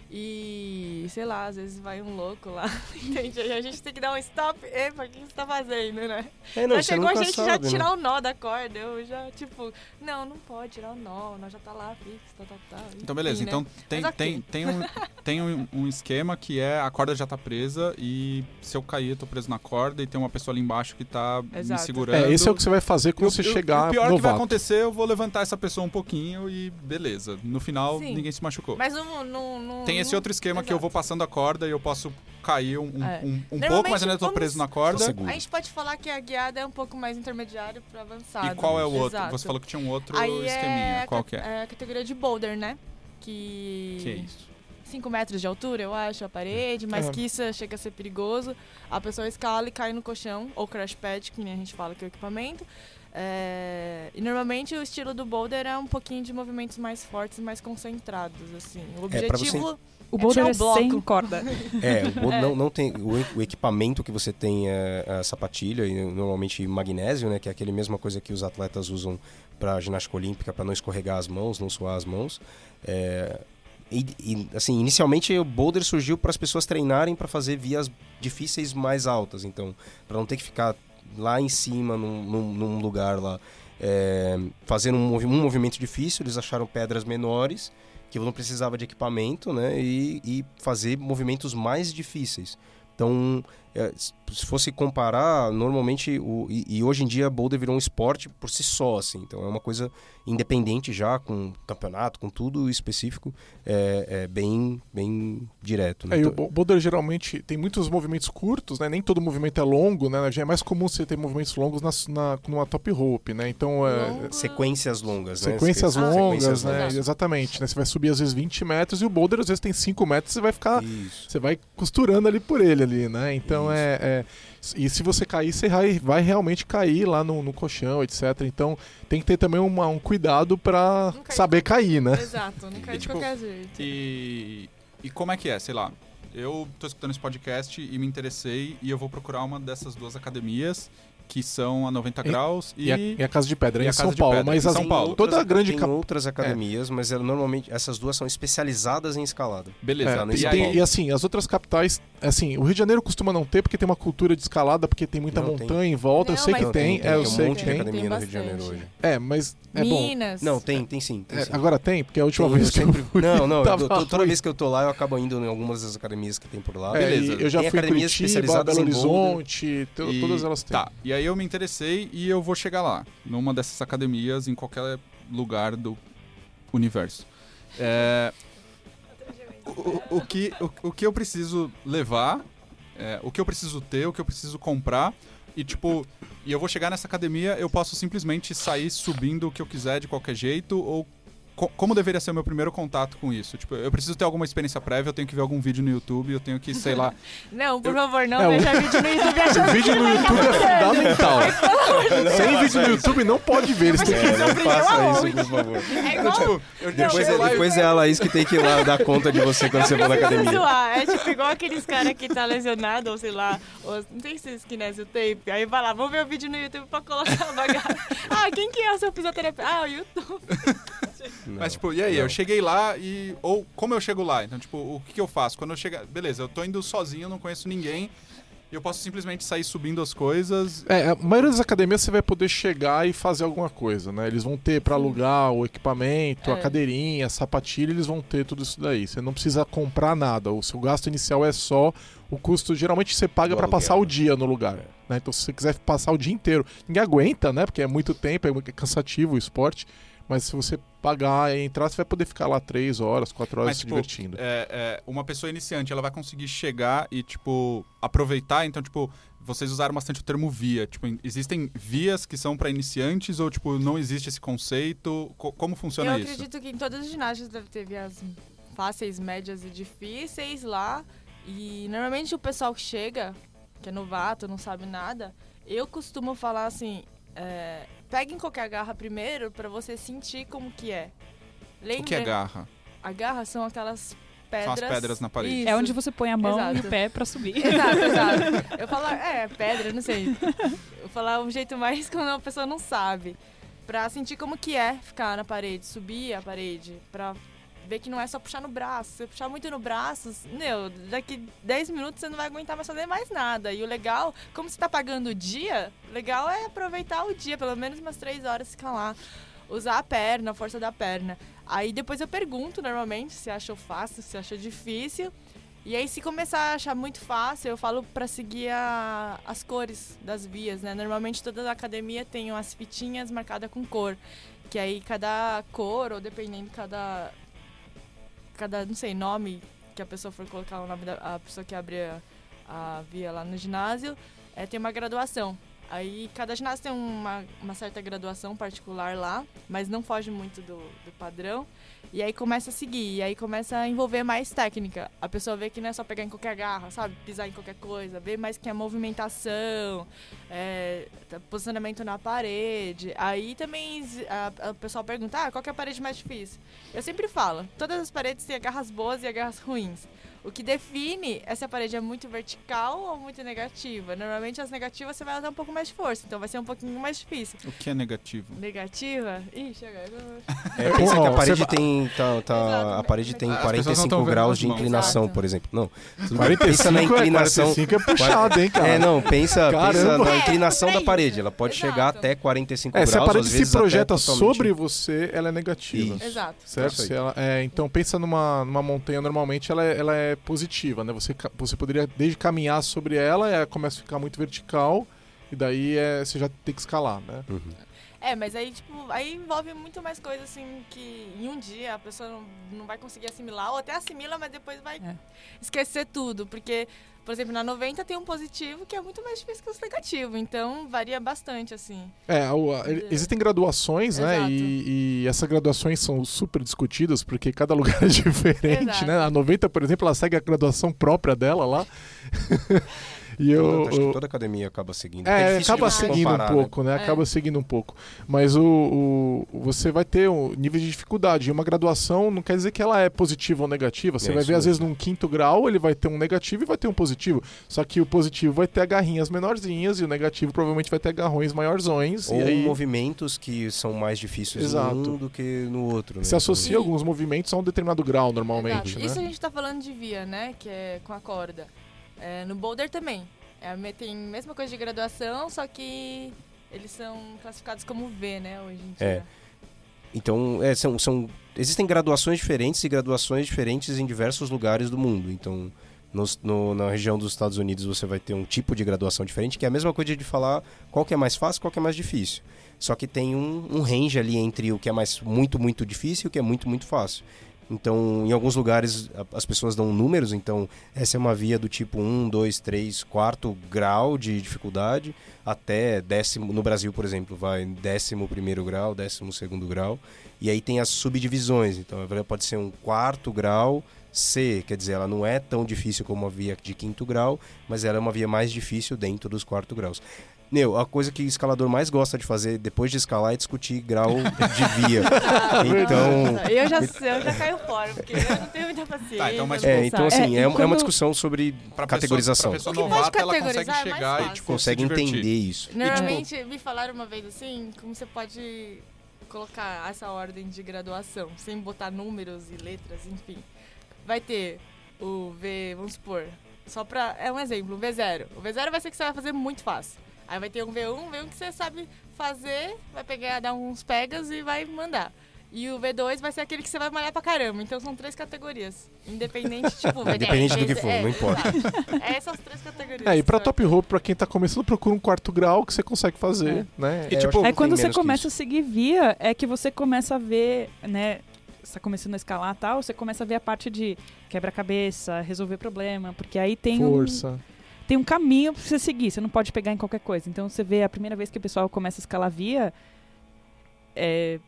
E, sei lá, às vezes vai um louco lá, *laughs* entende? Aí a gente tem que dar um stop. Epa, o que você tá fazendo, né? É, não, já chegou a gente sabe, já né? tirar o nó da corda. Eu já, tipo, não, não pode tirar o nó, o nó já tá lá fixo, tal, tal, tal. Então, beleza. Enfim, né? Então, tem, Mas ok. tem, tem, um, *laughs* tem um, um esquema que é a corda já tá presa e se eu cair, eu tô preso na corda e tem uma pessoa ali embaixo que tá me Exato. segurando. É, esse é o que você vai fazer quando você chegar O pior que vai novato. acontecer, eu vou levantar essa pessoa um pouquinho e beleza. No final, Sim. ninguém se machucou. Mas não, não, não- Tem esse não- outro esquema que eu vou Exato. passando a corda e eu posso cair um, um, É. um- um pouco, mas ainda tô vamos- preso na corda. A gente pode falar que a guiada é um pouco mais intermediário pro avançado. E qual é o outro? Exato. Você falou que tinha um outro Aí esqueminha. é, Qual que é? é a categoria de boulder, né? Que... Que é isso? 5 metros de altura, eu acho, a parede, mas É. que isso chega a ser perigoso. A pessoa escala e cai no colchão, ou crash pad, que nem a gente fala que é o equipamento. É, E normalmente o estilo do boulder é um pouquinho de movimentos mais fortes e mais concentrados, assim. O É, pra você- objetivo O É boulder é o bloco. sem corda. *laughs* É, o, É. Não, não tem, o, o equipamento que você tem é a sapatilha, e normalmente magnésio, né, que é aquele mesma coisa que os atletas usam para ginástica olímpica, para não escorregar as mãos, não suar as mãos. É, e, e, assim, inicialmente o boulder surgiu para as pessoas treinarem para fazer vias difíceis mais altas, então, para não ter que ficar lá em cima, num, num- num lugar lá, é, fazendo um, um movimento difícil, eles acharam pedras menores que não precisava de equipamento, né? E, e fazer movimentos mais difíceis. Então, é, se fosse comparar, normalmente, o, e, e hoje em dia, boulder virou um esporte por si só, assim. Então, é uma coisa independente já, com campeonato, com tudo específico, é, é bem, bem direto. Né? É, e o Então, bo- boulder geralmente tem muitos movimentos curtos, né? Nem todo movimento é longo, né? Já é mais comum você ter movimentos longos na, na, numa top rope, né? Então, é, sequências longas, né? sequências Ah, longas, sequências né? longas. Exatamente, né? Você vai subir às vezes 20 metros e o boulder às vezes tem 5 metros você vai ficar... Isso. Você vai costurando ali por ele ali, né? Então Isso. é, é- E se você cair, você vai, vai realmente cair lá no, no colchão, etc. Então tem que ter também uma- um cuidado cair saber cair, né? Exato, não cai E, de tipo, qualquer jeito. E, e como é que é? Sei lá, eu tô escutando esse podcast e me interessei e eu vou procurar uma dessas duas academias que são a 90 E- graus e, E, a, e a Casa de Pedra em São Paulo. Pedra, mas São Paulo. toda a grande tem outras academias, mas ela, normalmente essas duas são especializadas em escalada. beleza. É, Tá, no e, e tem- e assim, as outras capitais, assim, o Rio de Janeiro costuma não ter porque tem uma cultura de escalada, porque tem muita Não, tem. montanha em volta. eu Não, sei mas que Não, tem, tem, é, eu tem um sei monte que de tem. academia Tem no Rio de Janeiro hoje. É, mas é bom. Minas. Não, tem, tem sim. Tem É, sim. agora tem, porque a última Tem, vez eu que eu fui. Não, não, *laughs* eu tô- toda vez que eu tô lá, eu acabo indo em algumas das academias que tem por lá. É, Beleza. eu já Tem fui em academias Curitiba, especializadas Belo. Horizonte, to- todas elas têm. Tá, e aí eu me interessei e eu vou chegar lá, numa dessas academias, em qualquer lugar do universo. É, o, o que, o, o que eu preciso levar, é, o que eu preciso ter, o que eu preciso comprar, e tipo, e eu vou chegar nessa academia, eu posso simplesmente sair subindo o que eu quiser de qualquer jeito, ou co- como deveria ser o meu primeiro contato com isso? Tipo, eu preciso ter alguma experiência prévia, eu tenho que ver algum vídeo no YouTube, eu tenho que, sei lá, *laughs* Não, por favor, não É, o- veja vídeo no YouTube achando *laughs* vídeo no YouTube é *laughs* fundamental. Sem vídeo no YouTube não pode ver. Eles têm que É, não faça isso, por favor. É igual, tipo, eu Depois, é, depois é a Laís que tem que ir lá dar conta de você quando você for na academia. zoar. É tipo igual aqueles caras que tá lesionado, ou sei lá, ou, não tem esse kinésio tape. Aí vai lá, vamos ver o vídeo no YouTube pra colocar a bagaça. Ah, quem que é o seu fisioterapeuta? Ah, o YouTube. Não, Mas, tipo, e aí? não. Eu cheguei lá e. Ou como eu chego lá? Então, tipo, o que, que eu faço? Quando eu chegar. Beleza, eu tô indo sozinho, não conheço ninguém. E eu posso simplesmente sair subindo as coisas. É, a maioria das academias você vai poder chegar e fazer alguma coisa, né? Eles vão ter pra alugar o equipamento, a É. cadeirinha, a sapatilha, eles vão ter tudo isso daí. Você não precisa comprar nada. O seu gasto inicial é só o custo. Geralmente você paga aluguel, passar o né? dia no lugar. Né? Então, se você quiser passar o dia inteiro, ninguém aguenta, né? Porque é muito tempo, é muito cansativo o esporte. Mas se você pagar e entrar, você vai poder ficar lá três horas, quatro horas Mas, se tipo, divertindo. é, é, uma pessoa iniciante, ela vai conseguir chegar e, tipo, aproveitar. Então, tipo, vocês usaram bastante o termo via. Tipo, existem vias que são para iniciantes ou, tipo, não existe esse conceito? Co- como funciona eu isso? acredito que em todas as ginásios deve ter vias fáceis, médias e difíceis lá. E normalmente o pessoal que chega, que é novato, não sabe nada, eu costumo falar assim: é, peguem qualquer garra primeiro pra você sentir como que é. O que é Lembra- garra? A garra são aquelas pedras. São as pedras na parede. Isso. É onde você põe a mão e Exato. o pé pra subir. Exato, exato. *laughs* Eu falo, é, pedra, não sei. Eu falar um jeito mais *laughs* quando a pessoa não sabe. Pra sentir como que é ficar na parede, subir a parede, pra ver que não é só puxar no braço. Se puxar muito no braço, meu, daqui 10 minutos você não vai aguentar mais fazer mais nada. E o legal, como você tá pagando o dia, legal é aproveitar o dia, pelo menos umas 3 horas ficar lá. Usar a perna, a força da perna. Aí depois eu pergunto normalmente se achou fácil, se achou difícil. E aí, se começar a achar muito fácil, eu falo pra seguir a- as cores das vias, né? Normalmente toda a academia tem umas fitinhas marcadas com cor. Que aí cada cor, ou dependendo cada. Cada, não sei, nome que a pessoa for colocar o nome da a pessoa que abre a, a via lá no ginásio, é, tem uma graduação. Aí cada ginásio tem uma, uma certa graduação particular lá, mas não foge muito do, do padrão. E aí começa a seguir, e aí começa a envolver mais técnica. A pessoa vê que não é só pegar em qualquer garra, sabe? Pisar em qualquer coisa, vê mais que a movimentação, é, tá- posicionamento na parede. Aí também a, a pessoa pergunta, ah, qual é a parede mais difícil? Eu sempre falo, todas as paredes têm agarras boas e agarras ruins. O que define é se a parede é muito vertical ou muito negativa. Normalmente as negativas você vai usar um pouco mais de força, então vai ser um pouquinho mais difícil. O que é negativo? Negativa? Ixi, agora eu É, pensa que a parede você tem. Tá, tá- Exato. a parede tem As pessoas não 45 tão vendo graus de inclinação, Exato. por exemplo. Não. tudo bem. 45 pensa na é, inclinação. 45 é puxado, hein, cara? É, não, pensa, pensa na É, inclinação da parede. Ela pode Exato. chegar até 45 É, graus. se a parede às se projeta sobre você, ela é negativa. Isso. Exato. Certo? Ela- é, então pensa numa, numa montanha, normalmente ela é, ela é positiva, né? Você, você poderia desde caminhar sobre ela, ela começa a ficar muito vertical, e daí é, você já tem que escalar, né? Uhum. É, mas aí, tipo, aí envolve muito mais coisa, assim, que em um dia a pessoa não, não vai conseguir assimilar, ou até assimila, mas depois vai É. esquecer tudo. Porque, por exemplo, na 90 tem um positivo que é muito mais difícil que os negativos, então varia bastante, assim. É, o- a- existem graduações, né? E, e essas graduações são super discutidas, porque cada lugar é *laughs* diferente, Exato. né? A 90, por exemplo, ela segue a graduação própria dela lá. *laughs* e eu, Acho que eu- toda academia acaba seguindo. É, difícil acaba seguindo comparar, um né? pouco, né? É. Acaba seguindo um pouco. Mas o, o- você vai ter um nível de dificuldade. E uma graduação não quer dizer que ela é positiva ou negativa. Você É vai ver, às mesmo. vezes, num quinto grau, ele vai ter um negativo e vai ter um positivo. Só que o positivo vai ter agarrinhas menorzinhas e o negativo provavelmente vai ter agarrões maiorzões. Ou e aí movimentos que são mais difíceis Exato. num do que no outro. Né? se associa E- alguns movimentos a um determinado grau, normalmente, né? Isso a gente tá falando de via, né? Que é com a corda. É, no boulder também. É, tem a mesma coisa de graduação, só que eles são classificados como V, né, hoje em dia. É. Então, é, são, são, existem graduações diferentes e graduações diferentes em diversos lugares do mundo. Então, nos- no- na região dos Estados Unidos você vai ter um tipo de graduação diferente, que é a mesma coisa de falar qual que é mais fácil qual que é mais difícil. Só que tem um, um range ali entre o que é mais muito, muito difícil e o que é muito, muito fácil. Então, em alguns lugares as pessoas dão números, então essa é uma via do tipo 1, 2, 3, quarto grau de dificuldade, até décimo, no Brasil, por exemplo, vai décimo primeiro grau, décimo segundo grau, e aí tem as subdivisões, então pode ser um quarto grau C, quer dizer, ela não é tão difícil como a via de quinto grau, mas ela é uma via mais difícil dentro dos quarto graus. Meu, a coisa que o escalador mais gosta de fazer depois de escalar é discutir grau de via. *laughs* então, Eu já, eu já caio fora, porque eu não tenho muita paciência. Tá, então, mas, é, então sabe. assim, É, é, e é uma discussão sobre Pra categorização. Pessoa, O pra que pessoa pode novata, ela consegue categorizar é mais chegar e, tipo, consegue entender isso. Normalmente me falaram uma vez assim, como você pode colocar essa ordem de graduação, sem botar números e letras, enfim. Vai ter o V, vamos supor, só pra. É um exemplo, o V0. O V0 vai ser que você vai fazer muito fácil. Aí vai ter um V1, V1 que você sabe fazer, vai pegar, dar uns pegas e vai mandar. E o V2 vai ser aquele que você vai malhar pra caramba. Então são três categorias. Independente, *laughs* tipo, Independente do que for, é, não importa. É essas três categorias. É, e pra top rope, pra quem tá começando, procura um quarto grau que você consegue fazer, né? É, E eu tipo, que quando você começa a seguir via, é que você começa a ver, né? Você tá começando a escalar e tal, você começa a ver a parte de quebra-cabeça, resolver problema, porque aí tem um, força. Tem um caminho pra você seguir, você não pode pegar em qualquer coisa. Então você vê a primeira vez que o pessoal começa a escalar via, é,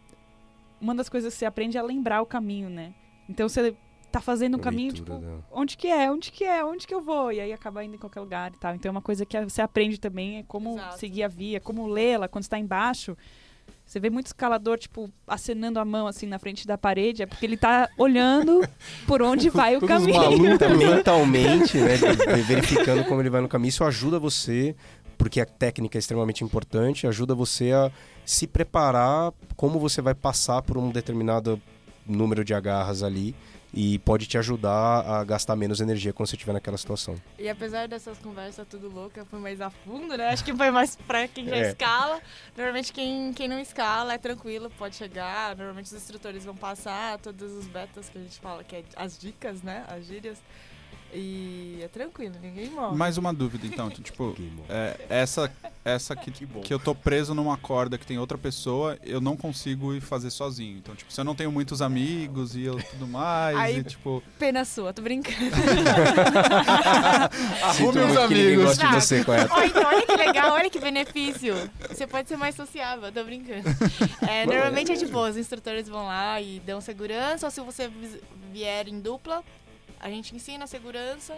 uma das coisas que você aprende é lembrar o caminho, né? Então você tá fazendo um caminho, tipo, onde que é, onde que é, onde que eu vou? E aí acaba indo em qualquer lugar e tal. Então é uma coisa que você aprende também, é como Exato. seguir a via, como lê-la quando está embaixo. Você vê muito escalador, tipo, acenando a mão assim na frente da parede, é porque ele tá olhando por onde vai o Todos caminho. tá *laughs* mentalmente, né, verificando como ele vai no caminho. Isso ajuda você, porque a técnica é extremamente importante, ajuda você a se preparar como você vai passar por um determinado número de agarras ali e pode te ajudar a gastar menos energia quando você estiver naquela situação. E apesar dessas conversas tudo louca, foi mais a fundo, né? Acho que foi mais pra quem já *laughs* É. escala. Normalmente quem, quem não escala é tranquilo, pode chegar. Normalmente os instrutores vão passar todos os betas que a gente fala, que é as dicas, né? As gírias. E é tranquilo, ninguém morre. Mais uma dúvida, então. Tipo, é, essa, essa que, Que que eu tô preso numa corda que tem outra pessoa, eu não consigo ir fazer sozinho. Então, tipo, se eu não tenho muitos amigos e eu tudo mais, Aí- e tipo. Pena sua, tô brincando. *laughs* Arrume ninguém amigos. gosta de você? Ó, então, olha que legal, olha que benefício. Você pode ser mais sociável, tô brincando. É, normalmente é de boa, os instrutores vão lá e dão segurança, ou se você vier em dupla, a gente ensina a segurança.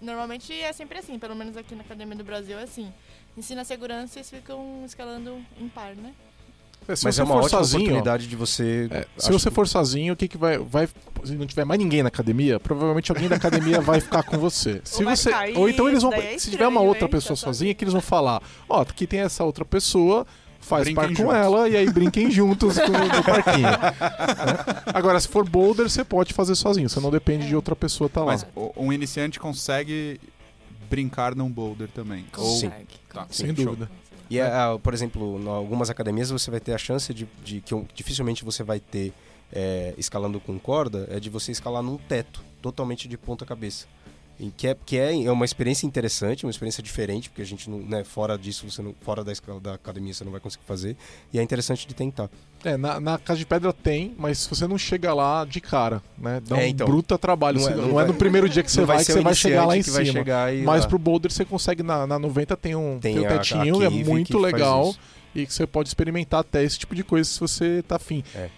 Normalmente é sempre assim, pelo menos aqui na Academia do Brasil é assim. Ensina a segurança e eles ficam escalando em par, né? É, se Mas você é uma for ótima sozinho, oportunidade de você... é, se você que- for sozinho, o que que vai, vai se não tiver mais ninguém na academia, provavelmente alguém da academia vai ficar com você. *laughs* Se vai você cair, ou então eles vão, é se tiver uma estranho, outra pessoa Tá sozinha, que eles vão falar, ó, aqui tem essa outra pessoa, faz Brinquem par com juntos. ela e aí brinquem juntos com, no *laughs* parquinho. né? Agora, se for boulder, você pode fazer sozinho, você não depende de outra pessoa estar lá. Mas o- um iniciante consegue brincar num boulder também. Ou, Sim. Consegue, Tá, Sem show. dúvida. E, ah, por exemplo, em algumas academias você vai ter a chance de, de que um- dificilmente você vai ter é, escalando com corda, é de você escalar num teto, totalmente de ponta cabeça. Que é, que é, é uma experiência interessante, uma experiência diferente, porque a gente não, né, fora disso, você não, fora da, escala, da academia você não vai conseguir fazer. E é interessante de tentar. É, na, na Casa de Pedra tem, mas você não chega lá de cara, né? Dá É, um então. bruta trabalho. Não Você- é- Não, não é vai- no primeiro dia que você Não vai, que você vai chegar lá em cima. vai chegar e Mas lá. pro boulder você consegue na, na 90 tem um, tem Tem um a- a tetinho, que é muito legal e que você pode experimentar até esse tipo de coisa se você tá afim. É.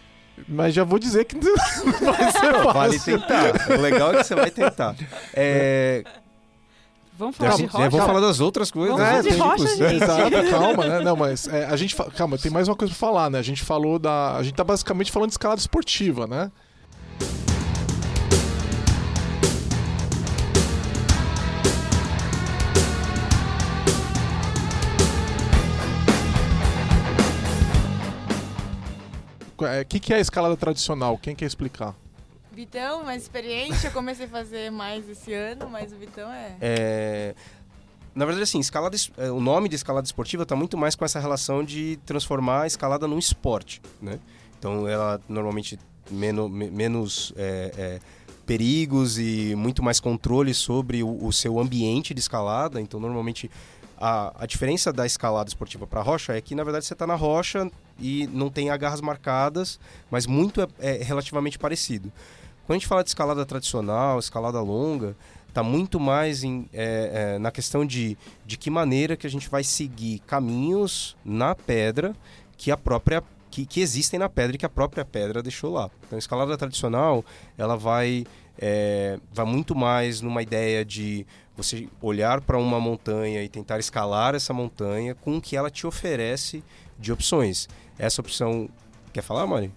Mas já vou dizer que *laughs* não vai ser Não, vale fácil. tentar. O legal é que você vai tentar. É, Vamos falar de é, rocha? vamos falar das outras coisas. Vamos falar dos de outros rocha, tipos. *laughs* gente. Exato, calma, né? Não, mas é, a gente. fa- Calma, tem mais uma coisa pra falar, né? A gente falou da. A gente tá basicamente falando de escalada esportiva, né? O é, que, que é a escalada tradicional? Quem quer explicar? Vitão, mais experiente, eu comecei a fazer mais esse ano, mas o Vitão é. É, Na verdade, assim, escalada, es- é, o nome de escalada esportiva está muito mais com essa relação de transformar a escalada num esporte, né? Então, ela normalmente meno- me- menos é, é, perigos e muito mais controle sobre o, o seu ambiente de escalada. Então, normalmente, a, a diferença da escalada esportiva para a rocha é que, na verdade, você está na rocha e não tem agarras marcadas, mas muito é, é relativamente parecido. Quando a gente fala de escalada tradicional, escalada longa, está muito mais em, é, é, na questão de, de que maneira que a gente vai seguir caminhos na pedra que a própria que, que existem na pedra e que a própria pedra deixou lá. Então, escalada tradicional ela vai é, vai muito mais numa ideia de você olhar para uma montanha e tentar escalar essa montanha com o que ela te oferece de opções. Essa opção quer falar, Mari?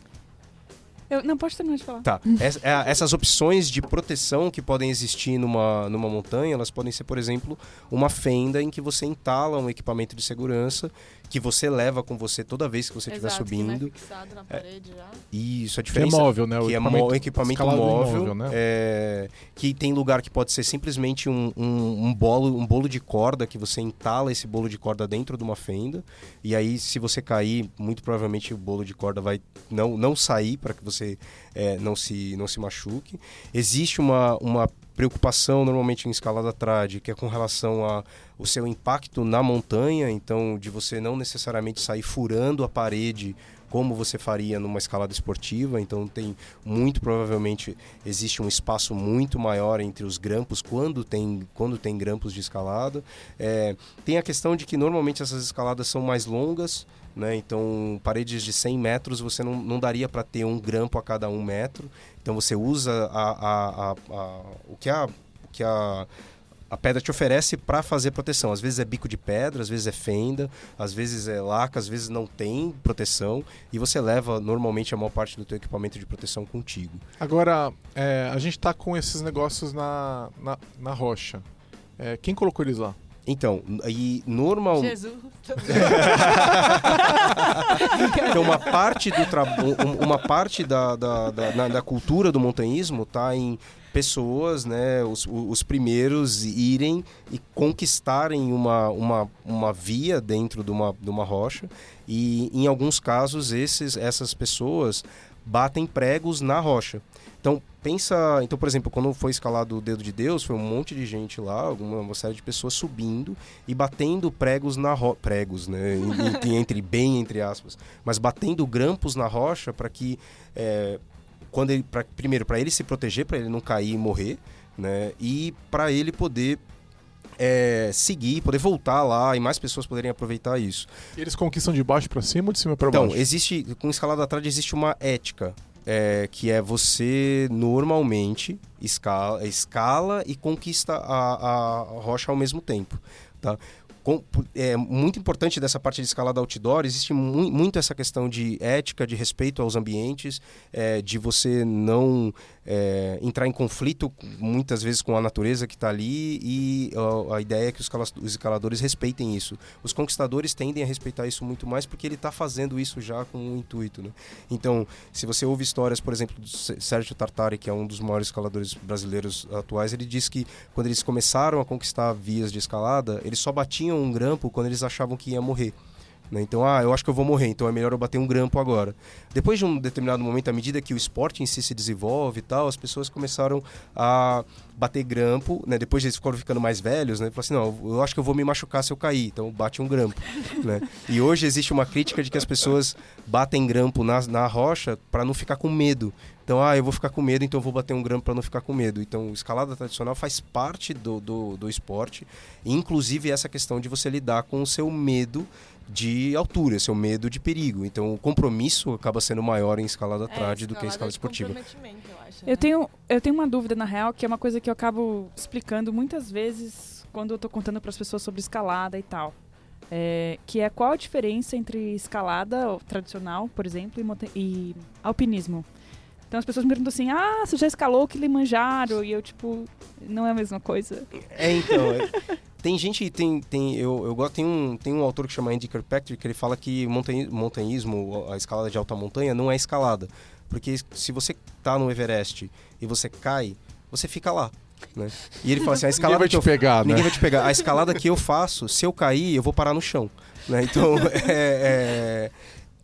Eu, não, pode terminar de falar. Tá. É, essas opções de proteção que podem existir numa, numa montanha, elas podem ser, por exemplo, uma fenda em que você entala um equipamento de segurança que você leva com você toda vez que você estiver Exato, que não é subindo. fixado na parede já. Isso, a Que é diferença móvel, né? O que é mo- equipamento escalado móvel, né? é, que tem lugar que pode ser simplesmente um, um, um bolo, um bolo de corda que você entala esse bolo de corda dentro de uma fenda e aí se você cair, muito provavelmente o bolo de corda vai não, não sair para que você é, não se não se machuque. Existe uma, uma preocupação normalmente em escalada trad, que é com relação a o seu impacto na montanha, então de você não necessariamente sair furando a parede como você faria numa escalada esportiva, então tem muito provavelmente existe um espaço muito maior entre os grampos quando tem quando tem grampos de escalada. É, tem a questão de que normalmente essas escaladas são mais longas, né? Então paredes de 100 metros você não, não daria para ter um grampo a cada um metro. Então você usa a, a, a, o que a o que a a pedra te oferece para fazer proteção. Às vezes é bico de pedra, às vezes é fenda, às vezes é laca, às vezes não tem proteção e você leva normalmente a maior parte do teu equipamento de proteção contigo. Agora, é, a gente tá com esses negócios na, na, na rocha. É, quem colocou eles lá? Então, e normal, Jesus. *laughs* então uma parte do tra... um- uma parte da, da, da, da cultura do montanhismo tá em pessoas, né, os, os primeiros irem e conquistarem uma, uma, uma via dentro de uma, de uma rocha e em alguns casos esses, essas pessoas batem pregos na rocha. Então pensa, então por exemplo, quando foi escalado o dedo de Deus, foi um monte de gente lá, uma série de pessoas subindo e batendo pregos na rocha, pregos, né, *laughs* em- entre bem entre aspas, mas batendo grampos na rocha para que é, quando ele, pra, primeiro para ele se proteger, para ele não cair e morrer, né, e para ele poder é, seguir, poder voltar lá e mais pessoas poderem aproveitar isso. Eles conquistam de baixo pra cima ou de cima pra Então, baixo? existe, com escalada atrás existe uma ética, é, que é você normalmente escala, escala e conquista a, a rocha ao mesmo tempo, tá? Com- é muito importante dessa parte de escalada outdoor, existe mu- muito essa questão de ética, de respeito aos ambientes, é, de você não é, entrar em conflito muitas vezes com a natureza que está ali e ó, a ideia é que os, os escaladores respeitem isso. Os conquistadores tendem a respeitar isso muito mais porque ele está fazendo isso já com um intuito. Né? Então, se você ouve histórias, por exemplo, do Sé- Sérgio Tartari, que é um dos maiores escaladores brasileiros atuais, ele diz que quando eles começaram a conquistar vias de escalada, eles só batiam um grampo quando eles achavam que ia morrer. Né? Então, ah, eu acho que eu vou morrer, então é melhor eu bater um grampo agora. Depois de um determinado momento, à medida que o esporte em si se desenvolve e tal, as pessoas começaram a bater grampo, né? Depois eles foram ficando mais velhos, né? Falaram assim, não, eu acho que eu vou me machucar se eu cair, então bate um grampo, *laughs* né? E hoje existe uma crítica de que as pessoas batem grampo na, na rocha para não ficar com medo. Então, ah, eu vou ficar com medo, então eu vou bater um grampo para não ficar com medo. Então, escalada tradicional faz parte do, do, do esporte, inclusive essa questão de você lidar com o seu medo de altura, seu medo de perigo. Então, o compromisso acaba sendo maior em escalada trad do que em escalada esportiva. Eu, acho, Eu né? tenho, eu tenho uma dúvida, na real, que é uma coisa que eu acabo explicando muitas vezes quando eu tô contando para as pessoas sobre escalada e tal. É, que é qual a diferença entre escalada tradicional, por exemplo, e, e alpinismo. Então as pessoas me perguntam assim, ah, você já escalou o Kilimanjaro? E eu, tipo, não é a mesma coisa. É, então. é- tem gente, tem, tem, eu, eu gosto, tem um, tem um autor que chama Andy Kirkpatrick que ele fala que montanhi- montanhismo, a escalada de alta montanha, não é escalada. Porque se você tá no Everest e você cai, você fica lá. Né? E ele fala assim, a *laughs* Ninguém escalada vai que te eu pegar, né? Ninguém vai te pegar. A escalada que eu faço, se eu cair, eu vou parar no chão. Né? Então, *laughs* é, é-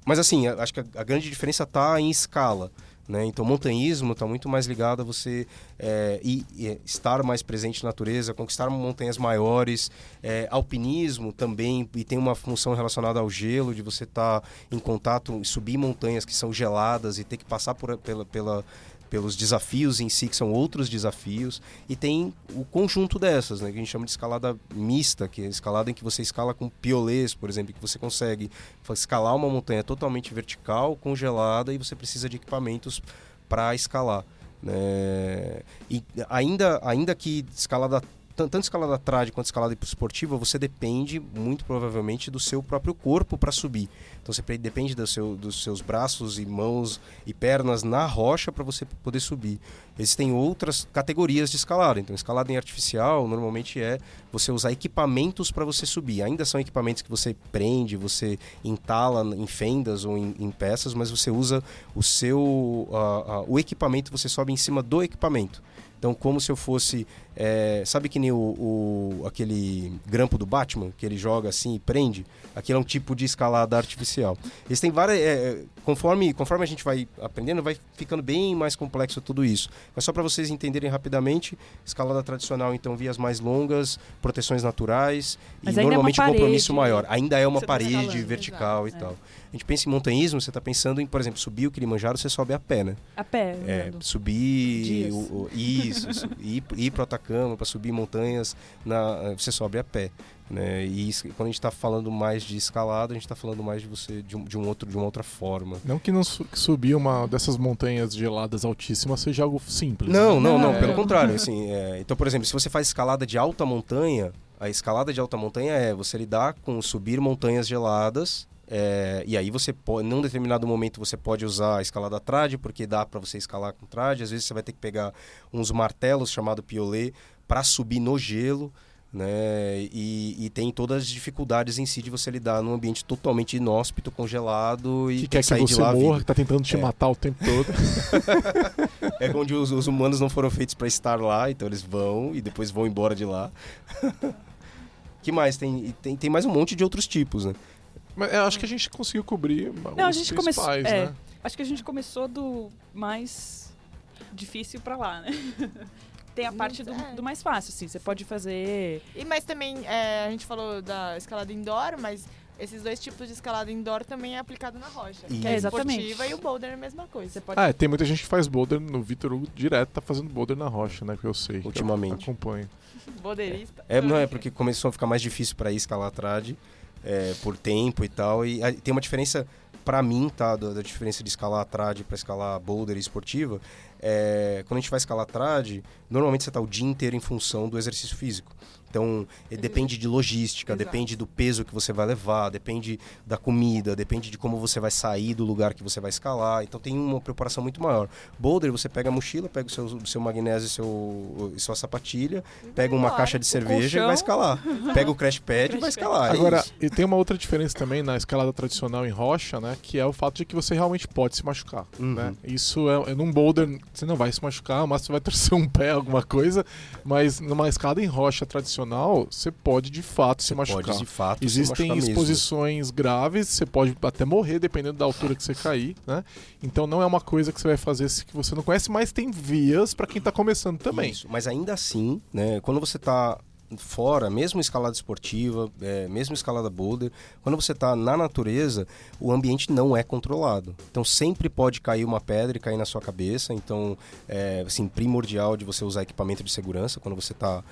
Mas assim, acho que a, a grande diferença está em escala. Né? Então, montanhismo está muito mais ligado a você é, ir- ir- estar mais presente na natureza, conquistar montanhas maiores. É, alpinismo também, e tem uma função relacionada ao gelo, de você estar em contato e subir montanhas que são geladas e ter que passar por, pela, pela, pelos desafios em si, que são outros desafios. E tem o conjunto dessas, né, que a gente chama de escalada mista, que é escalada em que você escala com piolês, por exemplo, que você consegue escalar uma montanha totalmente vertical, congelada, e você precisa de equipamentos para escalar. Né? E ainda, ainda que escalada tanto escalada trad quanto escalada esportiva, você depende muito provavelmente do seu próprio corpo para subir. Então você depende do seu, dos seus braços e mãos e pernas na rocha para você poder subir. Existem outras categorias de escalada. Então, escalada em artificial normalmente é você usar equipamentos para você subir. Ainda são equipamentos que você prende, você entala em fendas ou em, em peças, mas você usa o seu uh, uh, o equipamento, você sobe em cima do equipamento. Então, como se eu fosse. É, sabe que nem o, o, aquele grampo do Batman, que ele joga assim e prende? Aquilo é um tipo de escalada artificial. Eles têm várias. É, conforme, conforme a gente vai aprendendo, vai ficando bem mais complexo tudo isso. Mas só para vocês entenderem rapidamente: escalada tradicional, então, vias mais longas, proteções naturais Mas e normalmente é um compromisso parede, maior. Ainda é uma Você tá parede escalando, vertical exato, e tal. A gente pensa em montanhismo, você está pensando em, por exemplo, subir o Kilimanjaro, você sobe a pé, né? A pé, É, subir Dias. o, o- *laughs* isso, su- ir, ir para Atacama para subir montanhas, na, você sobe a pé, né? E isso- quando a gente está falando mais de escalada, a gente está falando mais de você de um, de um outro de uma outra forma. Não que não su- que subir uma dessas montanhas geladas altíssimas seja algo simples. Não, né? não, não, Não, pelo é. contrário. Assim, é, então, por exemplo, se você faz escalada de alta montanha, a escalada de alta montanha é você lidar com subir montanhas geladas. É, e aí você pode, num determinado momento você pode usar a escalada trad, porque dá para você escalar com trad. Às vezes você vai ter que pegar uns martelos chamado piolet para subir no gelo. Né? E, e tem todas as dificuldades em si de você lidar num ambiente totalmente inóspito, congelado e Que quer que sair de você lá morra, que tá tentando te É. matar o tempo todo. *laughs* É onde os, os humanos não foram feitos para estar lá, então eles vão e depois vão embora de lá. *laughs* que mais? Tem, tem, tem mais um monte de outros tipos, né? Mas eu acho que a gente conseguiu cobrir Não, a gente começou. É, né? acho que a gente começou do mais difícil pra lá, né? *laughs* Tem a parte do, É. do mais fácil, assim. Você pode fazer. E mas também, é, a gente falou da escalada indoor, mas esses dois tipos de escalada indoor também é aplicado na rocha. E- Que é a Exatamente. esportiva e o boulder é a mesma coisa. Você pode. Ah, é, tem muita gente que faz boulder no Vitor Hugo direto, tá fazendo boulder na rocha, né? Que eu sei. que eu Ultimamente. acompanho. Boulderista. É, não é porque começou a ficar mais difícil para ir escalar a trad é, por tempo e tal. E ah, tem uma diferença para mim, tá? Da, da diferença de escalar a trad para escalar boulder e esportiva. É, quando a gente vai escalar a trad, normalmente você tá o dia inteiro em função do exercício físico. Então, eh, depende de logística, Exato. depende do peso que você vai levar, depende da comida, depende de como você vai sair do lugar que você vai escalar. Então, tem uma preparação muito maior. Boulder, você pega a mochila, pega o seu, seu magnésio e seu, e sua sapatilha, pega uma caixa de cerveja e vai escalar. Pega o crash *laughs* pad e vai escalar. é Agora, e tem uma outra diferença também na escalada tradicional em rocha, né? Que é o fato de que você realmente pode se machucar, Uhum. né? Isso é, é num boulder, você não vai se machucar, mas você vai torcer um pé, alguma coisa, mas numa escalada em rocha tradicional, você pode de fato se Você machucar. pode, de fato, se Existem machucar mesmo. exposições graves, você pode até morrer dependendo da altura que você cair, né? Então não é uma coisa que você vai fazer se que você não conhece, mas tem vias para quem tá começando também. Isso, mas ainda assim, né, quando você está fora, mesmo escalada esportiva, é, mesmo escalada boulder, quando você está na natureza, o ambiente não é controlado. Então sempre pode cair uma pedra e cair na sua cabeça. Então, é, assim, primordial de você usar equipamento de segurança quando você está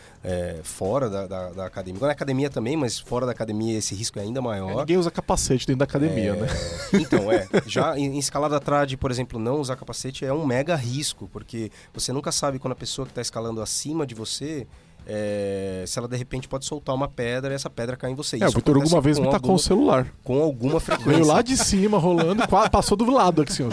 fora da, da, da academia. Na academia também, mas fora da academia esse risco é ainda maior. Ninguém usa capacete dentro da academia, É, né? *laughs* Então, é. Já em em escalada trad, por exemplo, não usar capacete é um mega risco, porque você nunca sabe quando a pessoa que está escalando acima de você, é, se ela de repente pode soltar uma pedra e essa pedra cai em você. É, o Isso Vitor acontece alguma vez me com tacou um alguma, celular. com alguma Veio frequência. lá de cima, rolando, qua- passou do lado, assim, *laughs* ó.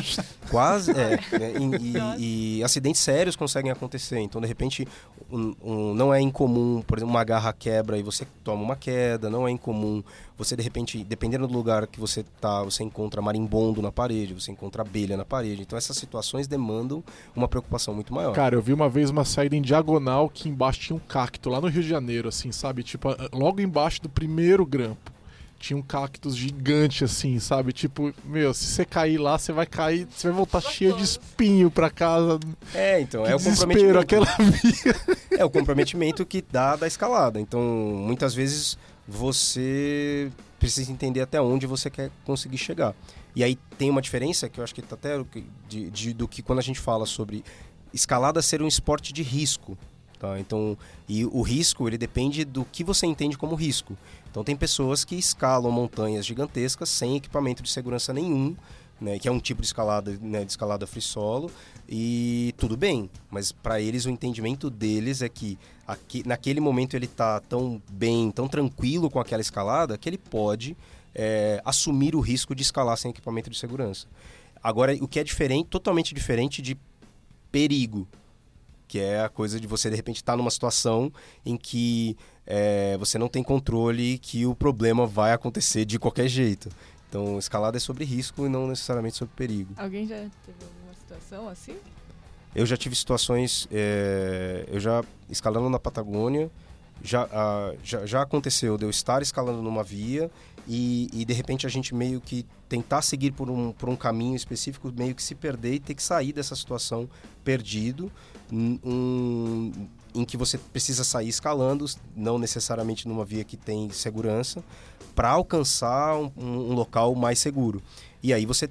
Quase, é. né, e, e- e acidentes sérios conseguem acontecer. Então, de repente, um- um- não é incomum, por exemplo, uma garra quebra e você toma uma queda. Não é incomum você, de repente, dependendo do lugar que você tá, você encontra marimbondo na parede, você encontra abelha na parede. Então, essas situações demandam uma preocupação muito maior. Cara, eu vi uma vez uma saída em diagonal que embaixo tinha um cacto, lá no Rio de Janeiro, assim, sabe? Tipo, logo embaixo do primeiro grampo. Tinha um cactus gigante, assim, sabe? Tipo, meu, se você cair lá, você vai cair, você vai voltar cheio de espinho pra casa. É, então, Que é o desespero, comprometimento. aquela *laughs* É o comprometimento que dá da escalada. Então, muitas vezes você precisa entender até onde você quer conseguir chegar. E aí tem uma diferença que eu acho que tá até de, de- do que quando a gente fala sobre escalada ser um esporte de risco. Tá? Então, e o risco ele depende do que você entende como risco. Então tem pessoas que escalam montanhas gigantescas sem equipamento de segurança nenhum, né, que é um tipo de escalada, né, de escalada free solo, E tudo bem, mas para eles o entendimento deles é que aqui, naquele momento ele tá tão bem, tão tranquilo com aquela escalada que ele pode é, assumir o risco de escalar sem equipamento de segurança. Agora, o que é diferente, totalmente diferente de perigo, que é a coisa de você de repente estar tá numa situação em que é, você não tem controle que o problema vai acontecer de qualquer jeito. Então, escalada é sobre risco e não necessariamente sobre perigo. Alguém já teve alguma situação assim? Eu já tive situações, é, eu já escalando na Patagônia, já, já, já, aconteceu de eu estar escalando numa via e, e, de repente a gente meio que tentar seguir por um, por um caminho específico, meio que se perder e ter que sair dessa situação perdido, um, em que você precisa sair escalando, não necessariamente numa via que tem segurança, para alcançar um, um, local mais seguro. E aí você,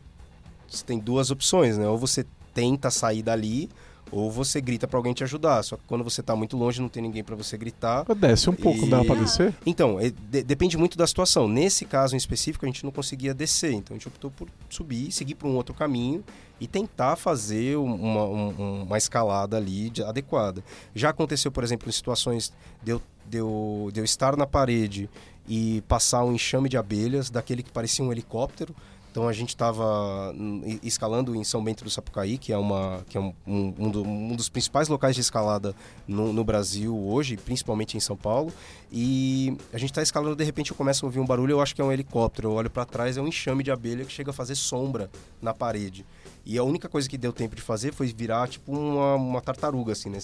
você tem duas opções, né? Ou você tenta sair dali ou você grita para alguém te ajudar. Só que quando você tá muito longe, não tem ninguém para você gritar. Desce um pouco, e... dá pra descer? Então, é, de, depende muito da situação. Nesse caso em específico, a gente não conseguia descer. Então a gente optou por subir, seguir por um outro caminho e tentar fazer uma, uma, uma escalada ali de, adequada. Já aconteceu, por exemplo, em situações de eu, de, eu, de eu estar na parede e passar um enxame de abelhas, daquele que parecia um helicóptero. Então a gente estava escalando em São Bento do Sapucaí, que é, uma, que é um, um, do, um dos principais locais de escalada no, no, Brasil hoje, principalmente em São Paulo. E a gente está escalando, de repente eu começo a ouvir um barulho, eu acho que é um helicóptero. Eu olho para trás, é um enxame de abelha que chega a fazer sombra na parede. E a única coisa que deu tempo de fazer foi virar tipo uma, uma tartaruga, assim, né?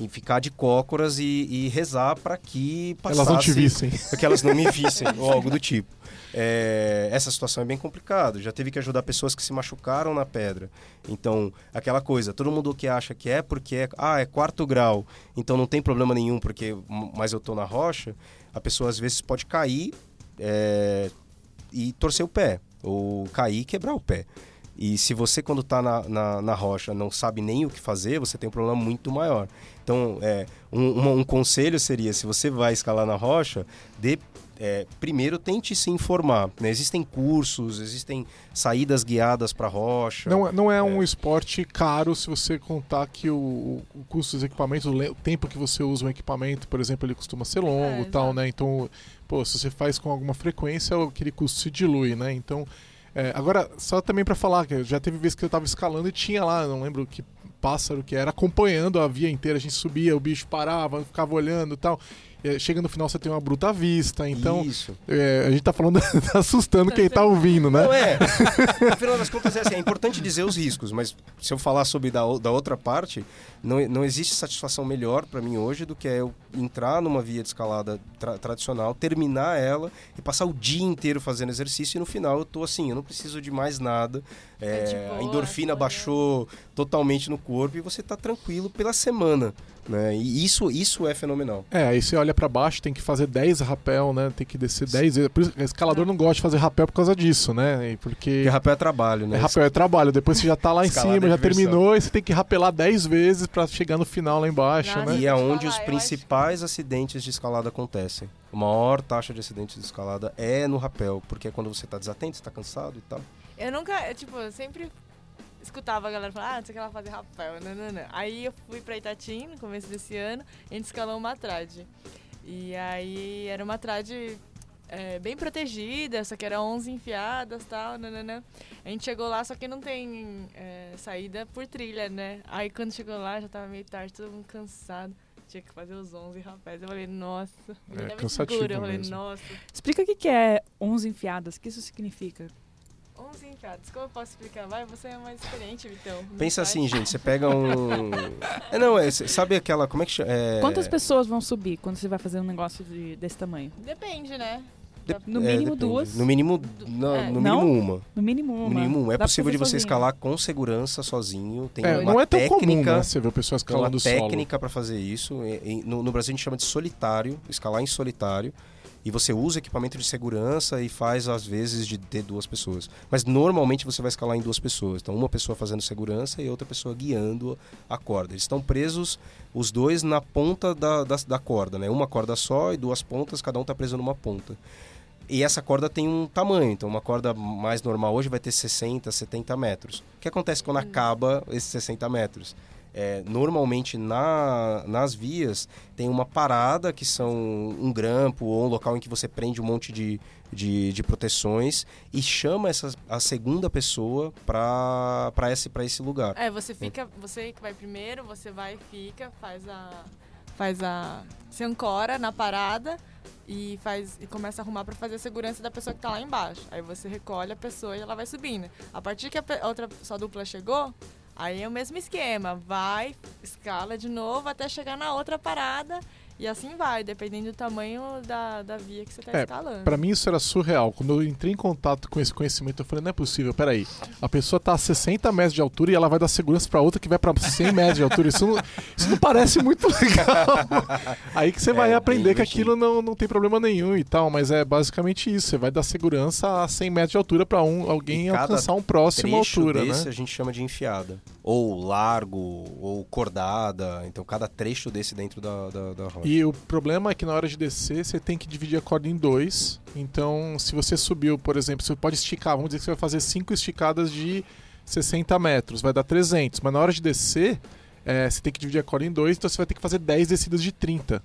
E ficar de cócoras e, e rezar para que passasse. Elas não te vissem. Para que elas não me vissem, *laughs* ou algo do tipo. É, essa situação é bem complicada. Já teve que ajudar pessoas que se machucaram na pedra. Então, aquela coisa, todo mundo que acha que é porque é, ah, é quarto grau, então não tem problema nenhum porque mas eu tô na rocha, a pessoa às vezes pode cair é, e torcer o pé, ou cair e quebrar o pé. E se você, quando está na, na, na, rocha, não sabe nem o que fazer, você tem um problema muito maior. Então, é, um, um, conselho seria: se você vai escalar na rocha, dê é, primeiro tente se informar. Né? Existem cursos, existem saídas guiadas para rocha. Não, é, não é, é, um esporte caro se você contar que o, o, custo dos equipamentos, o tempo que você usa um equipamento, por exemplo, ele costuma ser longo, é, tal, né? Então, pô, se você faz com alguma frequência, aquele custo se dilui, né? Então, é, agora só também para falar que já teve vezes que eu estava escalando e tinha lá, não lembro que pássaro que era, acompanhando a via inteira. A gente subia, o bicho parava, ficava olhando e tal. É, chega no final você tem uma bruta vista, então é, a gente tá falando, *laughs* tá assustando quem tá ouvindo, né? Não é. Afinal das contas, é, assim, é importante dizer os riscos, mas se eu falar sobre da, da outra parte, não, não existe satisfação melhor para mim hoje do que é eu entrar numa via de escalada tra tradicional, terminar ela e passar o dia inteiro fazendo exercício e no final eu tô assim, eu não preciso de mais nada. É, boa, a endorfina baixou totalmente no corpo e você tá tranquilo pela semana. Né? E isso, isso é fenomenal. É, aí você olha para baixo, tem que fazer 10 rapel, né? Tem que descer 10 vezes. Por isso, o escalador não gosta de fazer rapel por causa disso, né? Porque, Porque rapel é trabalho, né? É, rapel é trabalho. Depois você já tá lá em cima, é já terminou, e você tem que rapelar 10 vezes para chegar no final lá embaixo, né? E é onde os principais acidentes de escalada acontecem. A maior taxa de acidentes de escalada é no rapel, porque é quando você tá desatento, você tá cansado e tal. Eu nunca, tipo, eu sempre escutava a galera falar, ah, não sei o que ela fazer rapel, não, não, não. Aí eu fui pra Itatim no começo desse ano, a gente escalou uma trade. E aí era uma trade é, bem protegida, só que era 11 enfiadas e tal, nananã. A gente chegou lá, só que não tem é, saída por trilha, né? Aí quando chegou lá, já tava meio tarde, todo mundo cansado. Tinha que fazer os 11 rapés. Eu falei, nossa, é, cansativo Eu falei, nossa. Explica o que é 11 enfiadas, o que isso significa? 11 enfiadas. Como eu posso explicar? Vai, você é mais experiente, Vitão. Pensa assim, gente, você pega um... É, não, é, sabe aquela, como é que chama? É... Quantas pessoas vão subir quando você vai fazer um negócio de, desse tamanho? Depende, né? no é, mínimo duas. No mínimo, no, é. no mínimo uma. No mínimo uma. No mínimo uma. É Dá possível de você sozinho. escalar com segurança sozinho. Tem é, uma não é tão técnica, comum, né? Você vê pessoas escalando uma técnica para fazer isso. No, no Brasil a gente chama de solitário, escalar em solitário e você usa equipamento de segurança e faz às vezes de ter duas pessoas. Mas normalmente você vai escalar em duas pessoas. Então uma pessoa fazendo segurança e outra pessoa guiando a corda. Eles estão presos os dois na ponta da, da, da corda, né? Uma corda só e duas pontas, cada um está preso numa ponta. e essa corda tem um tamanho. Então, uma corda mais normal hoje vai ter 60, 70 metros. O que acontece quando acaba esses 60 metros? É, normalmente na, nas vias tem uma parada que são um grampo ou um local em que você prende um monte de, de, de proteções e chama essa, a segunda pessoa para esse, esse lugar. É, você fica, você que vai primeiro, você vai e fica, faz a. Faz a. Se ancora na parada e faz e começa a arrumar para fazer a segurança da pessoa que tá lá embaixo. Aí você recolhe a pessoa e ela vai subindo. A partir que a outra sua dupla chegou, aí é o mesmo esquema, vai, escala de novo até chegar na outra parada e assim vai, dependendo do tamanho da, da via que você tá É, escalando. Pra mim isso era surreal. Quando eu entrei em contato com esse conhecimento, eu falei, não é possível, peraí. A pessoa tá a 60 metros de altura e ela vai dar segurança pra outra que vai pra 100 *laughs* metros de altura. Isso não, isso não parece muito *laughs* legal. Aí que você vai É, aprender bem que aquilo não, não tem problema nenhum e tal, mas é basicamente isso. Você vai dar segurança a 100 metros de altura pra um, alguém alcançar um próximo trecho altura, desse né? a gente chama de enfiada. Ou largo, ou cordada. Então, cada trecho desse dentro da, da, da rocha. E o problema é que na hora de descer, você tem que dividir a corda em dois. Então, se você subiu, por exemplo, você pode esticar, vamos dizer que você vai fazer cinco esticadas de 60 metros, vai dar 300. Mas na hora de descer, é, você tem que dividir a corda em dois, então você vai ter que fazer 10 descidas de 30.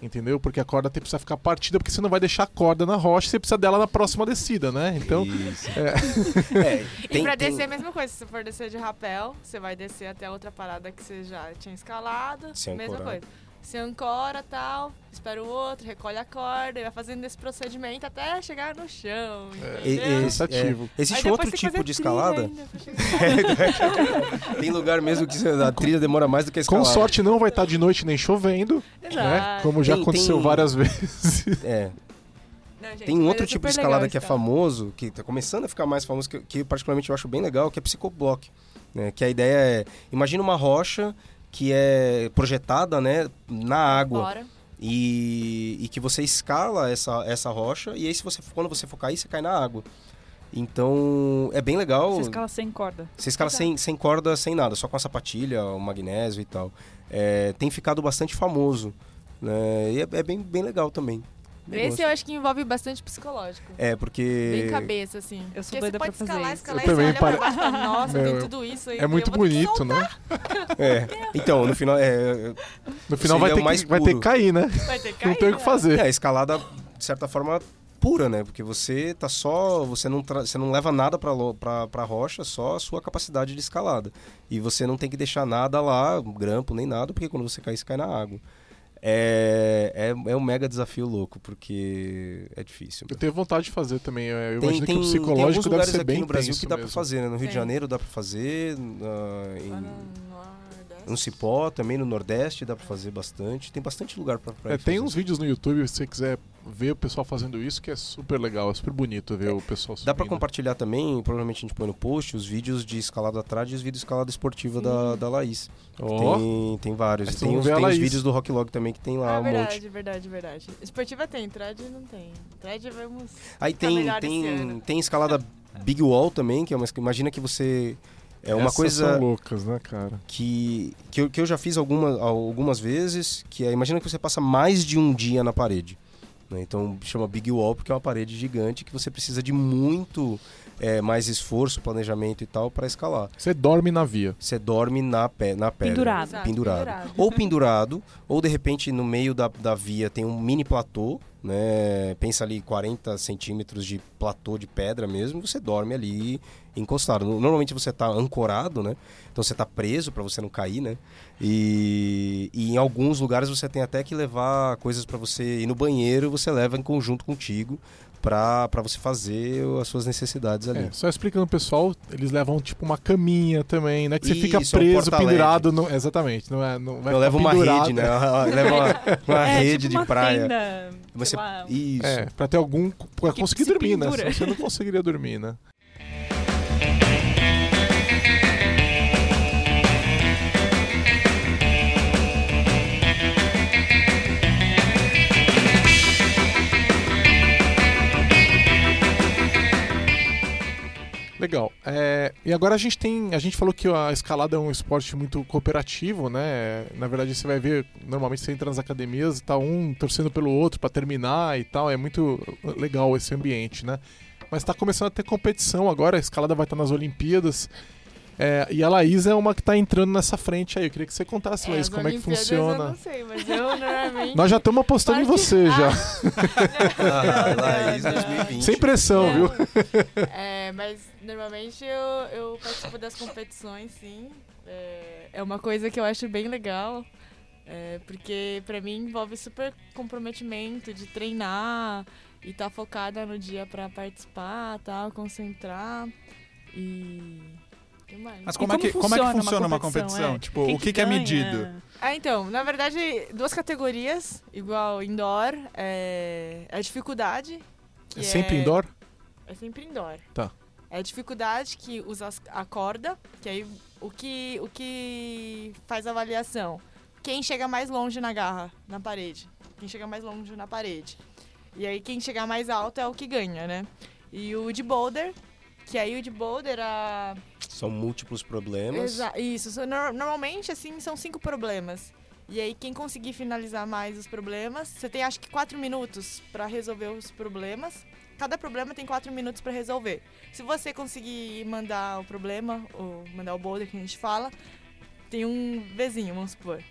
Entendeu? Porque a corda tem, precisa ficar partida, porque você não vai deixar a corda na rocha, você precisa dela na próxima descida, né? Então, Isso. é. *laughs* É, E tem- pra tem- descer é a mesma coisa, se você for descer de rapel, você vai descer até outra parada que você já tinha escalado, Se mesma ancorar. coisa. Você ancora tal, espera o outro, recolhe a corda e vai fazendo esse procedimento até chegar no chão. E- esse- Cansativo. é, existe outro tipo de escalada? *laughs* Tem lugar mesmo que a trilha demora mais do que a com escalada. sorte não vai estar de noite nem chovendo, né? Exato. Como já Tem- aconteceu tem- várias vezes. É, Não, gente, tem um outro é tipo de escalada que é escalar. famoso, que tá começando a ficar mais famoso, que, que particularmente eu acho bem legal, que é psicoblock. Né? Que a ideia é, imagina uma rocha que é projetada né, na água. Bora. e, e que você escala essa, essa rocha e aí se você quando você for cair você cai na água então é bem legal Você escala sem corda. você escala sem, sem corda sem nada só com a sapatilha o magnésio e tal É, tem ficado bastante famoso né? e é, é bem, bem legal também Esse eu acho que envolve bastante psicológico. é porque Bem cabeça, assim. Eu sou Porque doida você pode pra fazer escalar, isso. escalar Eu e também olha pare- pra baixo e fala, nossa, Meu, tem tudo isso aí. É muito bonito, né? é. *laughs* então no final é, No final vai o ter, mais que, vai ter que cair, né? Vai ter que Não cair, tem o que né? fazer. é a escalada de certa forma pura né porque você tá só você não tra- você não leva nada para para para rocha só a sua capacidade de escalada e você não tem que deixar nada lá grampo nem nada porque quando você cair você cai na água é, é, é um mega desafio louco porque é difícil Eu tenho vontade de fazer também. Eu tem, imagino tem, que o tem alguns psicológico deve lugares ser aqui bem no Brasil que dá para mesmo. fazer né? no Rio de Tem. Janeiro dá para fazer na- em, no Cipó também no Nordeste dá para fazer bastante tem bastante lugar para É, tem uns vídeos no YouTube, se você quiser ver o pessoal fazendo isso, que é super legal, é super bonito ver o pessoal Dá pra subindo. compartilhar também, provavelmente a gente põe no post, os vídeos de escalada trad e os vídeos de escalada esportiva da, da Laís. Ó, Tem, tem vários. Tem, a tem os vídeos do Rocklog também que tem lá Ah, um verdade, monte. verdade, verdade. Esportiva tem, thread não tem. Thread vamos. Aí tem, tem, ano. tem escalada *laughs* Big Wall também, que é uma. Imagina que você. É uma essas coisa são loucas, né, cara? que, que, eu, que eu já fiz alguma, algumas vezes, que é, imagina que você passa mais de um dia na parede. né? Então chama Big Wall porque é uma parede gigante que você precisa de muito é, mais esforço, planejamento e tal para escalar. Você dorme na via. Você dorme na, pé, na pedra. Pendurado. Exato, Pendurado. pendurado. Ou pendurado, ou de repente no meio da, da via tem um mini platô, né? Pensa ali 40 centímetros de platô de pedra mesmo, você dorme ali encostado. Normalmente você tá ancorado, né? Então você tá preso para você não cair, né? E, e em alguns lugares você tem até que levar coisas para você ir no banheiro, você leva em conjunto contigo para você fazer as suas necessidades ali. É, só explicando pessoal, eles levam tipo uma caminha também, né? Que você fica Isso, é um preso, pendurado. No... Exatamente, não é. Não vai Eu levo uma rede, né? *laughs* Leva uma, uma é, rede tipo uma de praia. Tenda, Você- lá, Isso. É, pra ter algum. pra Que conseguir se dormir, né? pendura. Senão você não conseguiria dormir, né? Legal. É, E agora a gente tem. A gente falou que a escalada é um esporte muito cooperativo, né? Na verdade, você vai ver, normalmente você entra nas academias tá um torcendo pelo outro para terminar e tal. É muito legal esse ambiente, né? Mas tá começando a ter competição agora, a escalada vai estar nas Olimpíadas. É, e a Laís é uma que tá entrando nessa frente aí. Eu queria que você contasse, É, Laís, como é que funciona. Eu não sei, mas eu normalmente. Nós já estamos apostando em você já. Ah, Não, Laís não, não. 2020. Sem pressão, Não. viu? É, mas normalmente eu, eu participo das competições, sim. É, é uma coisa que eu acho bem legal. é, porque pra mim envolve super comprometimento de treinar e estar focada no dia pra participar, tal, concentrar. E. Mas E como, é que, como é que funciona uma competição? competição? É, Tipo, quem o que, que é medido? Ah, então, na verdade, duas categorias, igual indoor, é a dificuldade. que É sempre indoor? É sempre indoor. Tá. É a dificuldade que usa a corda, que aí o que, o que faz a avaliação? Quem chega mais longe na garra, na parede. Quem chega mais longe na parede. E aí quem chegar mais alto é o que ganha, né? E o de boulder, que aí o de boulder, a, São múltiplos problemas. Exa isso. so- nor- Normalmente, assim, são cinco problemas. E aí, quem conseguir finalizar mais os problemas, você tem acho que quatro minutos pra resolver os problemas. Cada problema tem quatro minutos pra resolver. Se você conseguir mandar o problema, ou mandar o boulder que a gente fala, tem um vizinho, vamos supor.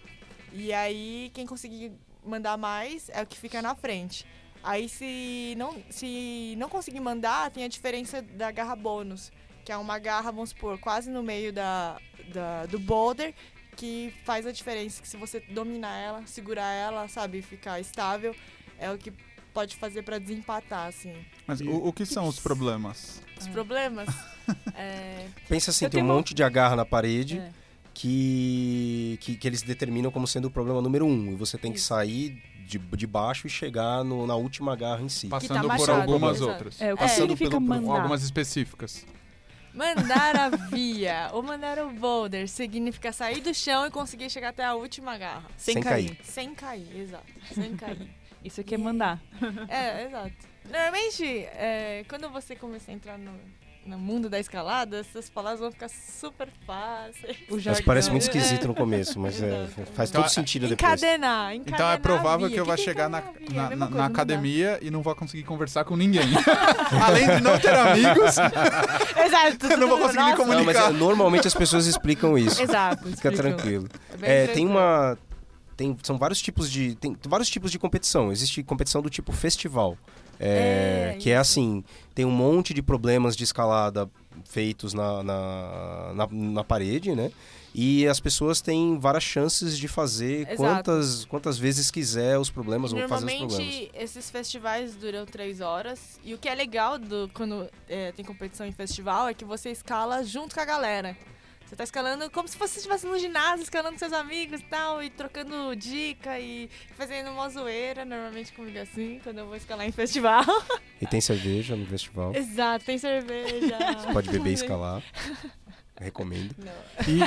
E aí, quem conseguir mandar mais é o que fica na frente. Aí, se não, se não conseguir mandar, tem a diferença da garra bônus que é uma garra, vamos supor, quase no meio da, da- do boulder, que faz a diferença, que se você dominar ela, segurar ela, sabe, ficar estável, é o que pode fazer pra desempatar, assim. Mas o, o que são os problemas? Os problemas, *laughs* é, Pensa assim, Eu tem um monte de agarra na parede É. que, que, que eles determinam como sendo o problema número um. E você tem que sair de, de baixo e chegar no- na última garra em si. Passando por machado, algumas exato. outras. É, o que É. significa Passando pelo- mandar? Algumas específicas. mandar a via ou *laughs* mandar o boulder significa sair do chão e conseguir chegar até a última garra. Sem, Sem cair. cair. Sem cair, exato. Sem cair. *laughs* Isso aqui é mandar. *laughs* É, exato. Normalmente, é, quando você começar a entrar no, no mundo da escalada, essas palavras vão ficar super fáceis. O Mas jargão. parece muito esquisito no *laughs* começo, mas é, faz Então, todo sentido depois. Encadenar, encadenar Então é provável via. que eu vá chegar na, na, É na- coisa, na academia e não vou conseguir conversar com ninguém. *laughs* Além de não ter amigos, *laughs* Exato. eu não vou conseguir me nossa. Não, mas comunicar. é, normalmente as pessoas explicam isso. Exato. Fica explicam. tranquilo. É É, tem uma. Tem, são vários tipos de. Tem vários tipos de competição. Existe competição do tipo festival. É, É, que é assim, tem um monte de problemas de escalada feitos na, na, na, na parede, né? E as pessoas têm várias chances de fazer Exato. quantas, quantas vezes quiser os problemas, ou fazer os problemas. Normalmente, esses festivais duram três horas. E o que é legal do, quando é, tem competição em festival é que você escala junto com a galera. Você tá escalando como se você estivesse no ginásio, escalando com seus amigos e tal, e trocando dica e fazendo uma zoeira, normalmente comigo assim, quando eu vou escalar em festival. E tem cerveja no festival. Exato, tem cerveja. Você pode beber e escalar. *laughs* Recomendo. Não. E,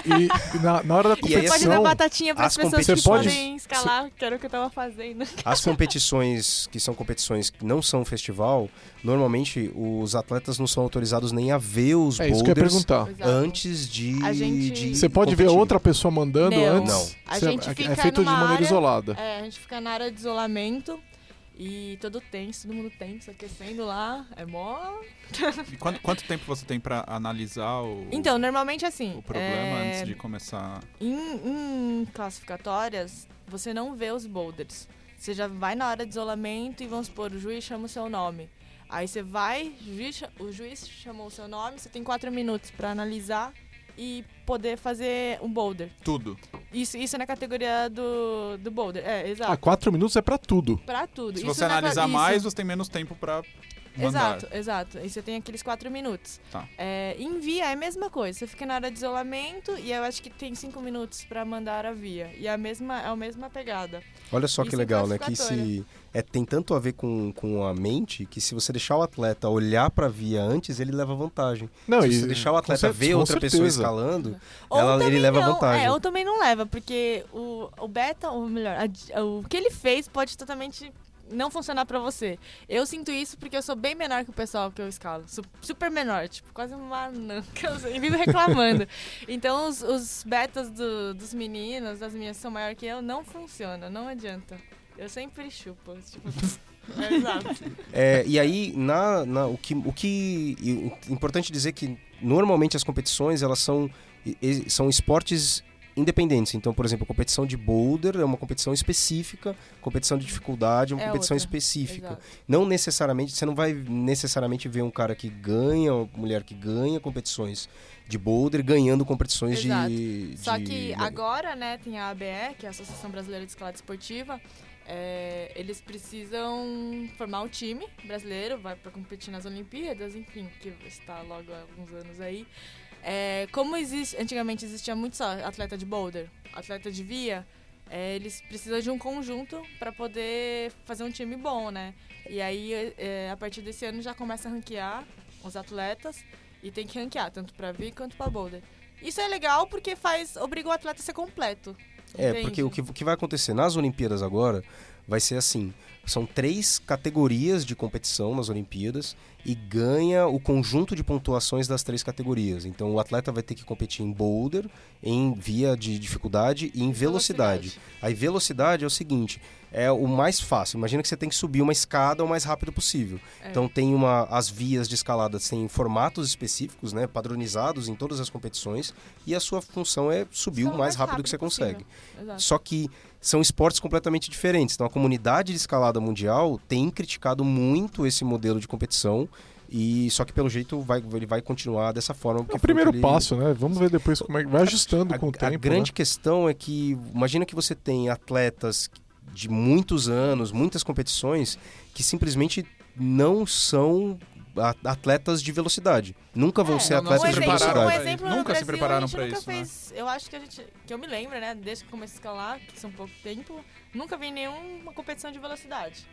e na, na hora da E aí, Você pode dar competição. batatinha para as as pessoas que pode- podem escalar, que era o que eu tava fazendo. As competições que são competições que não são festival, normalmente os atletas não são autorizados nem a ver os É isso que eu ia perguntar. Antes de, A gente- de Você pode ver competir. outra pessoa mandando Não. antes? Não. A Você- gente é- fica é feito de maneira área- isolada. É, a gente fica na área de isolamento e todo tenso, todo mundo tenso, aquecendo lá. É mó. *laughs* E quanto, quanto tempo você tem pra analisar o, Então, normalmente assim. o problema é, antes de começar? Em, em classificatórias, você não vê os boulders. Você já vai na hora de isolamento e vamos supor, o juiz chama o seu nome. Aí você vai, o juiz, o juiz chamou o seu nome, você tem quatro minutos pra analisar e poder fazer um boulder. Tudo. Isso, isso é na categoria do, do boulder. É, exato. Ah, quatro minutos é pra tudo. Pra tudo. Se Isso você na- analisar isso. mais, você tem menos tempo pra mandar. Exato, exato. Aí você tem aqueles quatro minutos. Tá. É, em via é a mesma coisa. Você fica na hora de isolamento e eu acho que tem cinco minutos pra mandar a via. E é a mesma, é a mesma pegada. Olha só que Isso é legal, né? Que se é, tem tanto a ver com, com a mente que se você deixar o atleta olhar pra via antes, ele leva vantagem. Não, se e- você deixar o atleta cer- ver outra pessoa certeza. escalando, ela, ele leva não, vantagem. É, ou também não leva, porque o, o beta, ou melhor, a o que ele fez pode totalmente não funcionar pra você. Eu sinto isso porque eu sou bem menor que o pessoal que eu escalo. Su- Super menor, tipo, quase uma sou, E vivo reclamando. *laughs* então os, os betas do- dos meninos, das que são maior que eu, não funciona, não adianta. Eu sempre chupo. Tipo, *laughs* é exato. É, e aí, na, na- o que, o que e importante dizer que normalmente as competições elas são, e- e- são esportes independentes. Então, por exemplo, a competição de boulder é uma competição específica, competição de dificuldade é uma É competição outra. específica. Exato. Não necessariamente, você não vai necessariamente ver um cara que ganha, uma mulher que ganha competições de boulder ganhando competições Exato. de, Só de- que agora, né, tem a ABE, que é a Associação Brasileira de Escalada Esportiva. é, eles precisam formar um time brasileiro, vai para competir nas Olimpíadas, enfim, que está logo há alguns anos aí. É, como existe, antigamente existia muito só atleta de boulder, atleta de via, é, eles precisam de um conjunto para poder fazer um time bom, né? E aí, é, a partir desse ano já começa a ranquear os atletas e tem que ranquear tanto para via quanto para boulder. Isso é legal porque faz obriga o atleta a ser completo. É, entende? porque o que, o que vai acontecer nas Olimpíadas agora vai ser assim: são três categorias de competição nas Olimpíadas e ganha o conjunto de pontuações das três categorias. Então o atleta vai ter que competir em boulder, em via de dificuldade e em velocidade. Aí velocidade é o seguinte, é o mais fácil. Imagina que você tem que subir uma escada o mais rápido possível. É. Então tem uma as vias de escalada têm formatos específicos, né, padronizados em todas as competições e a sua função é subir Só o mais rápido, que você possível. consegue. Exato. Só que são esportes completamente diferentes. Então a comunidade de escalada mundial tem criticado muito esse modelo de competição e só que pelo jeito vai, ele vai continuar dessa forma. É o primeiro ele- passo, né? Vamos ver depois como é que vai ajustando a, com o a tempo. grande né? questão é que imagina que você tem atletas de muitos anos, muitas competições que simplesmente não são a- atletas de velocidade. Nunca vão É, ser não- não atletas se de um exemplo, prepararam um velocidade. exemplo Nunca se Brasil, prepararam a gente pra nunca isso, né? fez, Eu acho que a gente, que eu me lembro, né, desde que comecei a escalar, que são pouco tempo, nunca vi nenhuma competição de velocidade.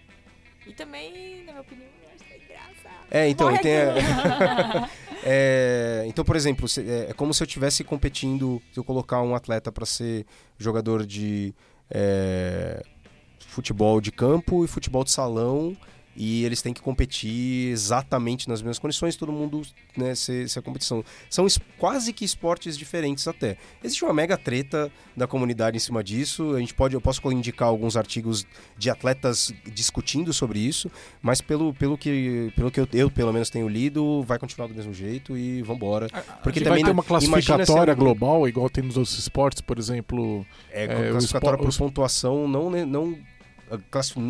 E também, na minha opinião, eu acho que é graça. É, então, Morre e tem. *laughs* É, então, por exemplo, se- é, é como se eu estivesse competindo, se eu colocar um atleta para ser jogador de é, futebol de campo e futebol de salão e eles têm que competir exatamente nas mesmas condições, todo mundo né, ser, ser a competição. São quase que esportes diferentes até. Existe uma mega treta da comunidade em cima disso. A gente pode, eu posso indicar alguns artigos de atletas discutindo sobre isso, mas pelo, pelo que, pelo que eu, eu, pelo menos tenho lido, vai continuar do mesmo jeito e vambora. Porque Que também vai ter uma classificatória é global, igual tem nos outros esportes, por exemplo. É, É, classificatória por os- pontuação, não, não a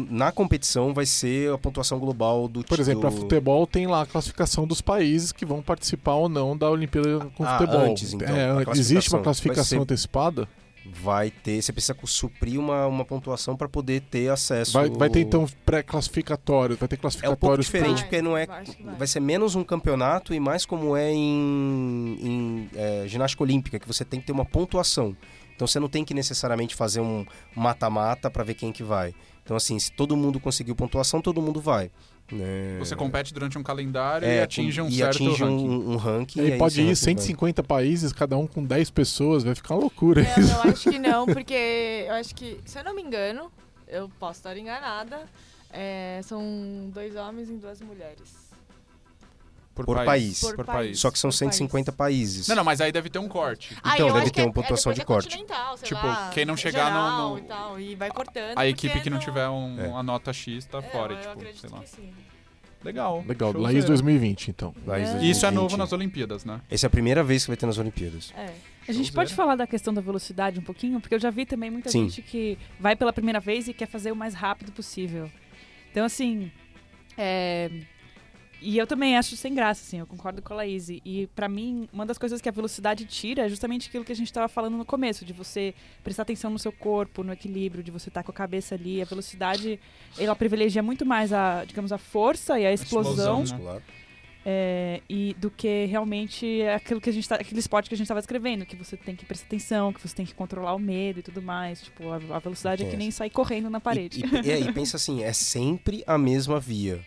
na competição vai ser a pontuação global do Por exemplo, do... para futebol tem lá a classificação dos países que vão participar ou não da Olimpíada com Ah, futebol. antes, então, É, existe uma classificação. Vai ser- antecipada? vai ter, você precisa suprir uma, uma pontuação para poder ter acesso. Vai, vai ter então pré-classificatórios, vai ter É um pouco classificatórios. diferente, Vai, porque não é. vai. Vai ser menos um campeonato e mais como é em, em, é, ginástica olímpica, que você tem que ter uma pontuação. Então você não tem que necessariamente fazer um mata-mata para ver quem que vai. Então, assim, se todo mundo conseguiu pontuação, todo mundo vai. né? Você compete durante um calendário É, e atinge um e certo atinge ranking. um, um ranking. E pode ir ranking 150 países, cada um com 10 pessoas, vai ficar uma loucura. Não, eu acho que não, *laughs* porque eu acho que, se eu não me engano, eu posso estar enganada, é, são dois homens e duas mulheres. Por, Por país. Por, Por país. país. Só que são Por 150 países. Não, não, mas aí deve ter um corte. Ah, Então, deve ter que uma pontuação é, de é corte. Tipo, lá, quem não chegar no- geral no- E, tal, e vai cortando. A equipe que não tiver um, É. uma nota X tá É, fora, eu tipo, acredito sei lá. que sim. Legal. Legal. Laís 2020, então. Laís É. E isso é 2020. novo nas Olimpíadas, né? Essa é a primeira vez que vai ter nas Olimpíadas. É. A gente pode falar da questão da velocidade um pouquinho, porque eu já vi também muita Sim. gente que vai pela primeira vez e quer fazer o mais rápido possível. Então, assim. é, E eu também acho sem graça, assim, eu concordo com a Laís. E pra mim, uma das coisas que a velocidade tira é justamente aquilo que a gente tava falando no começo, de você prestar atenção no seu corpo, no equilíbrio, de você estar com a cabeça ali. A velocidade, ela privilegia muito mais a, digamos, a força e a explosão, explosão, né? é, e do que realmente aquilo que a gente tá, aquele esporte que a gente estava escrevendo, que você tem que prestar atenção, que você tem que controlar o medo e tudo mais. Tipo, a, a velocidade é que nem sair correndo na parede. E, e, é, e pensa assim, é sempre a mesma via.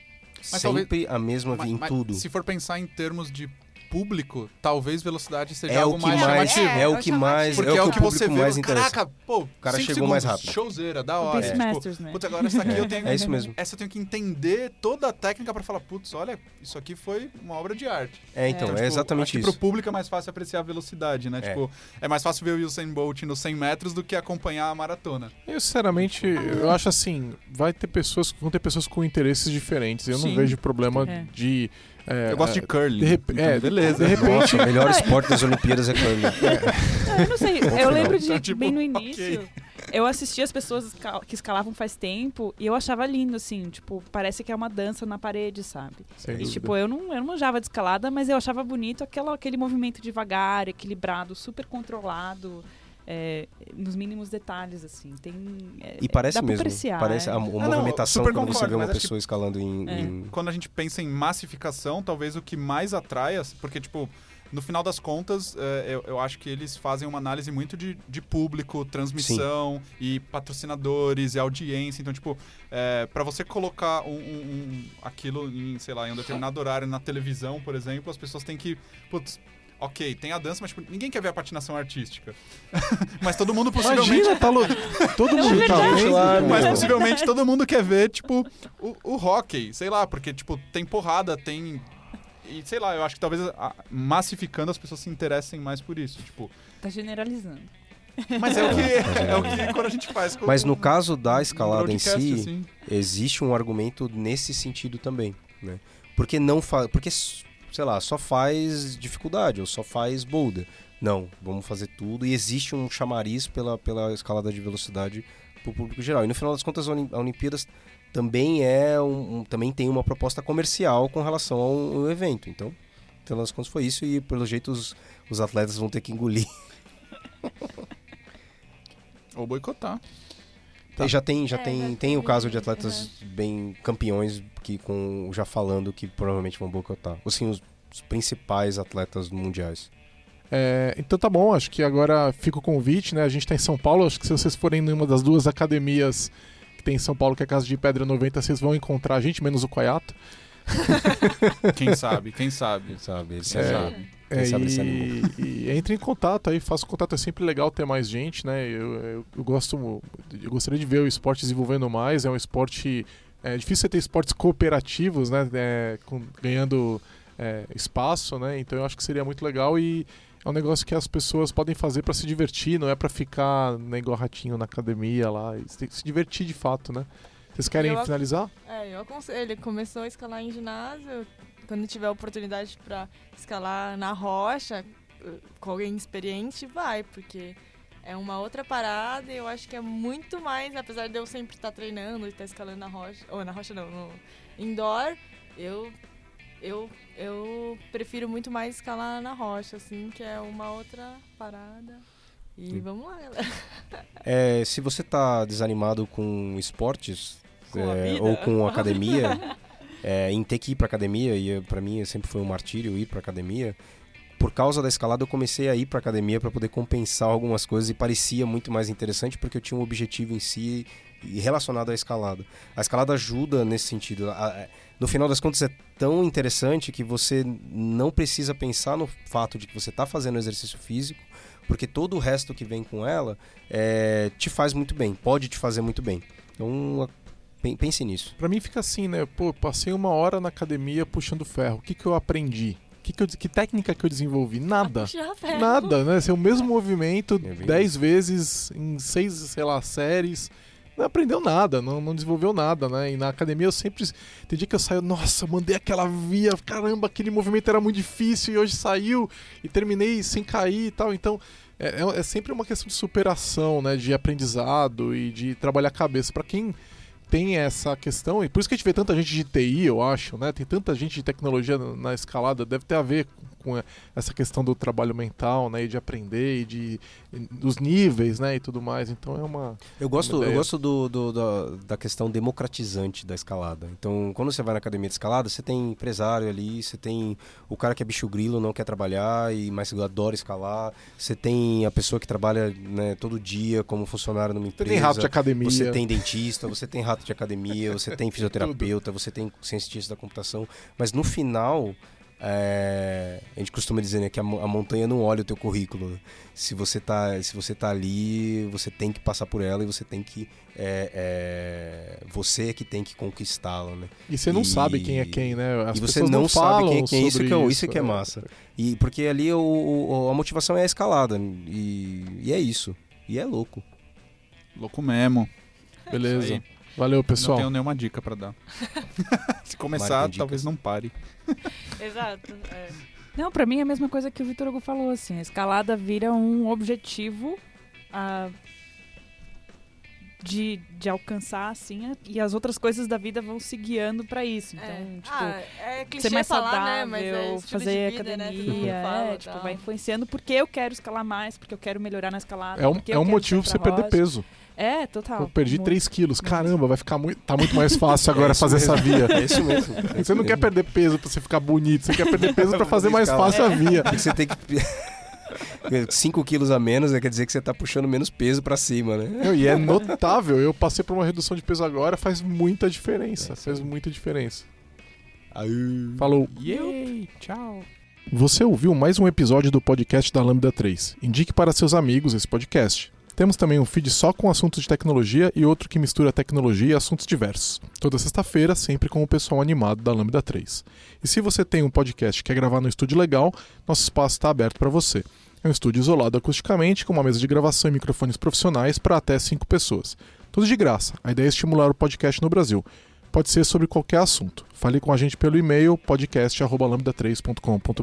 Mas sempre a mesma Ma- via em mas tudo. Se for pensar em termos de público, talvez velocidade seja É algo o que mais, mais, chamativo. é, É, o é que o mais, Porque é o que, o você público vê, mais interessa. caraca, pô, o cara cinco chegou mais segundos, rápido. Showzeira, da hora. Beast Tipo, né? Putz, agora essa aqui eu *laughs* tenho. É isso mesmo. Essa eu tenho que entender toda a técnica pra falar, putz, olha, isso aqui foi uma obra de arte. É, então, Então, é tipo, exatamente acho que isso. pro público é mais fácil apreciar a velocidade, né? É. Tipo, é mais fácil ver o Usain Bolt nos 100 metros do que acompanhar a maratona. Eu, sinceramente, eu acho assim, vai ter pessoas, vão ter pessoas com interesses diferentes. Eu não Sim. vejo problema É. de... é, eu gosto é, de curling. de rep- então é, beleza. de repente- Nossa, o melhor esporte das Olimpíadas é curling. *laughs* Não, eu não sei. Eu lembro de Então, tipo, bem no início. Eu assisti as pessoas que escalavam faz tempo e eu achava lindo, assim, tipo, parece que é uma dança na parede, sabe? sem E, dúvida. tipo, eu não, eu não manjava de escalada, mas eu achava bonito aquela, aquele movimento devagar, equilibrado, super controlado, é, nos mínimos detalhes, assim. Tem, é, E parece mesmo. apreciar, parece é. a, a movimentação quando você concordo, vê uma pessoa escalando em, É. em- Quando a gente pensa em massificação, talvez o que mais atrai, porque, tipo, no final das contas, é, eu, eu acho que eles fazem uma análise muito de, de público, transmissão e patrocinadores e audiência. Então, tipo, é, para você colocar um, um- um- aquilo em, sei lá, em um determinado horário na televisão, por exemplo, as pessoas têm que. Putz, ok, tem a dança, mas tipo, ninguém quer ver a patinação artística. *laughs* mas todo mundo possivelmente. Imagina, tá louco. Todo mundo tá verdade. vendo. Claro, Mas possivelmente todo mundo quer ver, tipo, o, o hockey, sei lá, porque, tipo, tem porrada, tem. E sei lá, eu acho que talvez a- massificando as pessoas se interessem mais por isso. Tipo, Tá generalizando. mas é o que *laughs* é o que quando a gente faz com Mas no caso da escalada em si, assim. existe um argumento nesse sentido também, né? Porque não faz, porque sei lá, só faz dificuldade ou só faz boulder. Não, vamos fazer tudo e existe um chamariz pela, pela escalada de velocidade para o público geral. E no final das contas, a Olim- a Olimpíadas também é um, um- também tem uma proposta comercial com relação ao, ao evento. Então, no final das contas foi isso e pelo jeito os, os atletas vão ter que engolir. Ou boicotar. Tá. E já tem, já É, tem, já tem o caso de atletas bem campeões que com já falando que provavelmente vão boicotar. Assim, os, os principais atletas mundiais. É, então tá bom, acho que agora fica o convite, né? A gente tá em São Paulo, acho que se vocês forem em uma das duas academias que tem em São Paulo, que é a Casa de Pedra 90, vocês vão encontrar a gente, menos o Coiato. *laughs* Quem sabe, quem sabe. Sabe? Eles Quem É. sabe. É, e, e entre em contato aí, faça contato, é sempre legal ter mais gente, né? Eu, eu, eu gosto, eu gostaria de ver o esporte desenvolvendo mais, é um esporte, é difícil você ter esportes cooperativos, né? É, com- ganhando é, espaço, né? Então eu acho que seria muito legal e é um negócio que as pessoas podem fazer para se divertir, não é para ficar né, igual ratinho na academia lá, e tem que se divertir de fato, né? Vocês querem Eu finalizar? É, eu aconselho. Ele começou a escalar em ginásio. Quando tiver oportunidade pra escalar na rocha, eh, com alguém experiente, vai, porque é uma outra parada e eu acho que é muito mais, apesar de eu sempre estar treinando e estar escalando na rocha, ou na rocha não, no indoor, eu eu eu prefiro muito mais escalar na rocha, assim, que é uma outra parada. E Sim. vamos lá, galera. *laughs* É, se você tá desanimado com esportes Com é, ou com academia, *laughs* é, em ter que ir pra academia, e para mim sempre foi um martírio ir pra academia. Por causa da escalada, eu comecei a ir pra academia para poder compensar algumas coisas e parecia muito mais interessante porque eu tinha um objetivo em si relacionado à escalada. A escalada ajuda nesse sentido. No final das contas, é tão interessante que você não precisa pensar no fato de que você está fazendo exercício físico, porque todo o resto que vem com ela é, te faz muito bem, pode te fazer muito bem. Então, pense nisso. Pra mim fica assim, né? Pô, passei uma hora na academia puxando ferro. O que, que eu aprendi? Que, que, eu- que técnica que eu desenvolvi? Nada. *laughs* Puxar ferro. Nada, né? Ser o mesmo movimento É dez vezes em seis, sei lá, séries. Não aprendeu nada, não, não desenvolveu nada, né? E na academia eu sempre. Tem dia que eu saio, nossa, mandei aquela via, caramba, aquele movimento era muito difícil e hoje saiu e terminei sem cair e tal. Então é, é- é sempre uma questão de superação, né? De aprendizado e de trabalhar a cabeça. Pra quem tem essa questão, e por isso que a gente vê tanta gente de TI, eu acho, né? Tem tanta gente de tecnologia na escalada, deve ter a ver com essa questão do trabalho mental, né? E de aprender e de dos níveis, né? E tudo mais. Então é uma. Eu gosto, Uma eu gosto do, do- da, da questão democratizante da escalada. Então, quando você vai na academia de escalada, você tem empresário ali, você tem o cara que é bicho grilo, não quer trabalhar, e mas adora escalar. Você tem a pessoa que trabalha né, todo dia como funcionário numa Você empresa. tem rato de academia. Você tem dentista, você tem rato de academia, você tem *laughs* fisioterapeuta, você tem cientista da computação. Mas no final, é, a gente costuma dizer né, que a, a montanha não olha o teu currículo. Se você tá, se você tá ali, você tem que passar por ela e você tem que é, é, você é que tem que conquistá-la, né? E você não E- sabe quem é quem, né? As e você pessoas não sabe quem é quem, isso que é, isso que é massa. E porque ali o, o- a motivação é a escalada e, e é isso. E é louco. Louco mesmo. Beleza. Valeu, Não pessoal. tenho nenhuma dica pra dar. *laughs* Se começar, talvez não pare. *laughs* Exato. é. Não, pra mim é a mesma coisa que o Vitor Hugo falou, assim, a escalada vira um objetivo ah, de, de alcançar, assim, a- e as outras coisas da vida vão se guiando pra isso. Então, É. tipo, ah, é ser mais falar, saudável, né? Mas é estilo fazer vida, né? Academia, mundo fala, é, tipo, vai influenciando porque eu quero escalar mais, porque eu quero melhorar na escalada. É um, é um motivo pra você perder peso. É, total. Eu perdi Muito. 3 quilos. Caramba, vai ficar muito, tá muito mais fácil agora *laughs* É isso fazer essa mesmo. via. É isso mesmo. Você não quer perder peso pra você ficar bonito, você quer perder peso pra fazer mais fácil a via. Porque você tem que. 5 *laughs* quilos a menos né, quer dizer que você tá puxando menos peso pra cima, né? E é notável. Eu passei por uma redução de peso agora, faz muita diferença. Faz muita diferença. Aí. Falou. Yay! Tchau! Você ouviu mais um episódio do podcast da Lambda 3. Indique para seus amigos esse podcast. Temos também um feed só com assuntos de tecnologia e outro que mistura tecnologia e assuntos diversos. Toda sexta-feira, sempre com o pessoal animado da Lambda 3. E se você tem um podcast que quer gravar no estúdio legal, nosso espaço está aberto para você. É um estúdio isolado acusticamente, com uma mesa de gravação e microfones profissionais para até 5 pessoas. Tudo de graça. A ideia é estimular o podcast no Brasil. Pode ser sobre qualquer assunto. Fale com a gente pelo e-mail podcast.lambda3.com.br.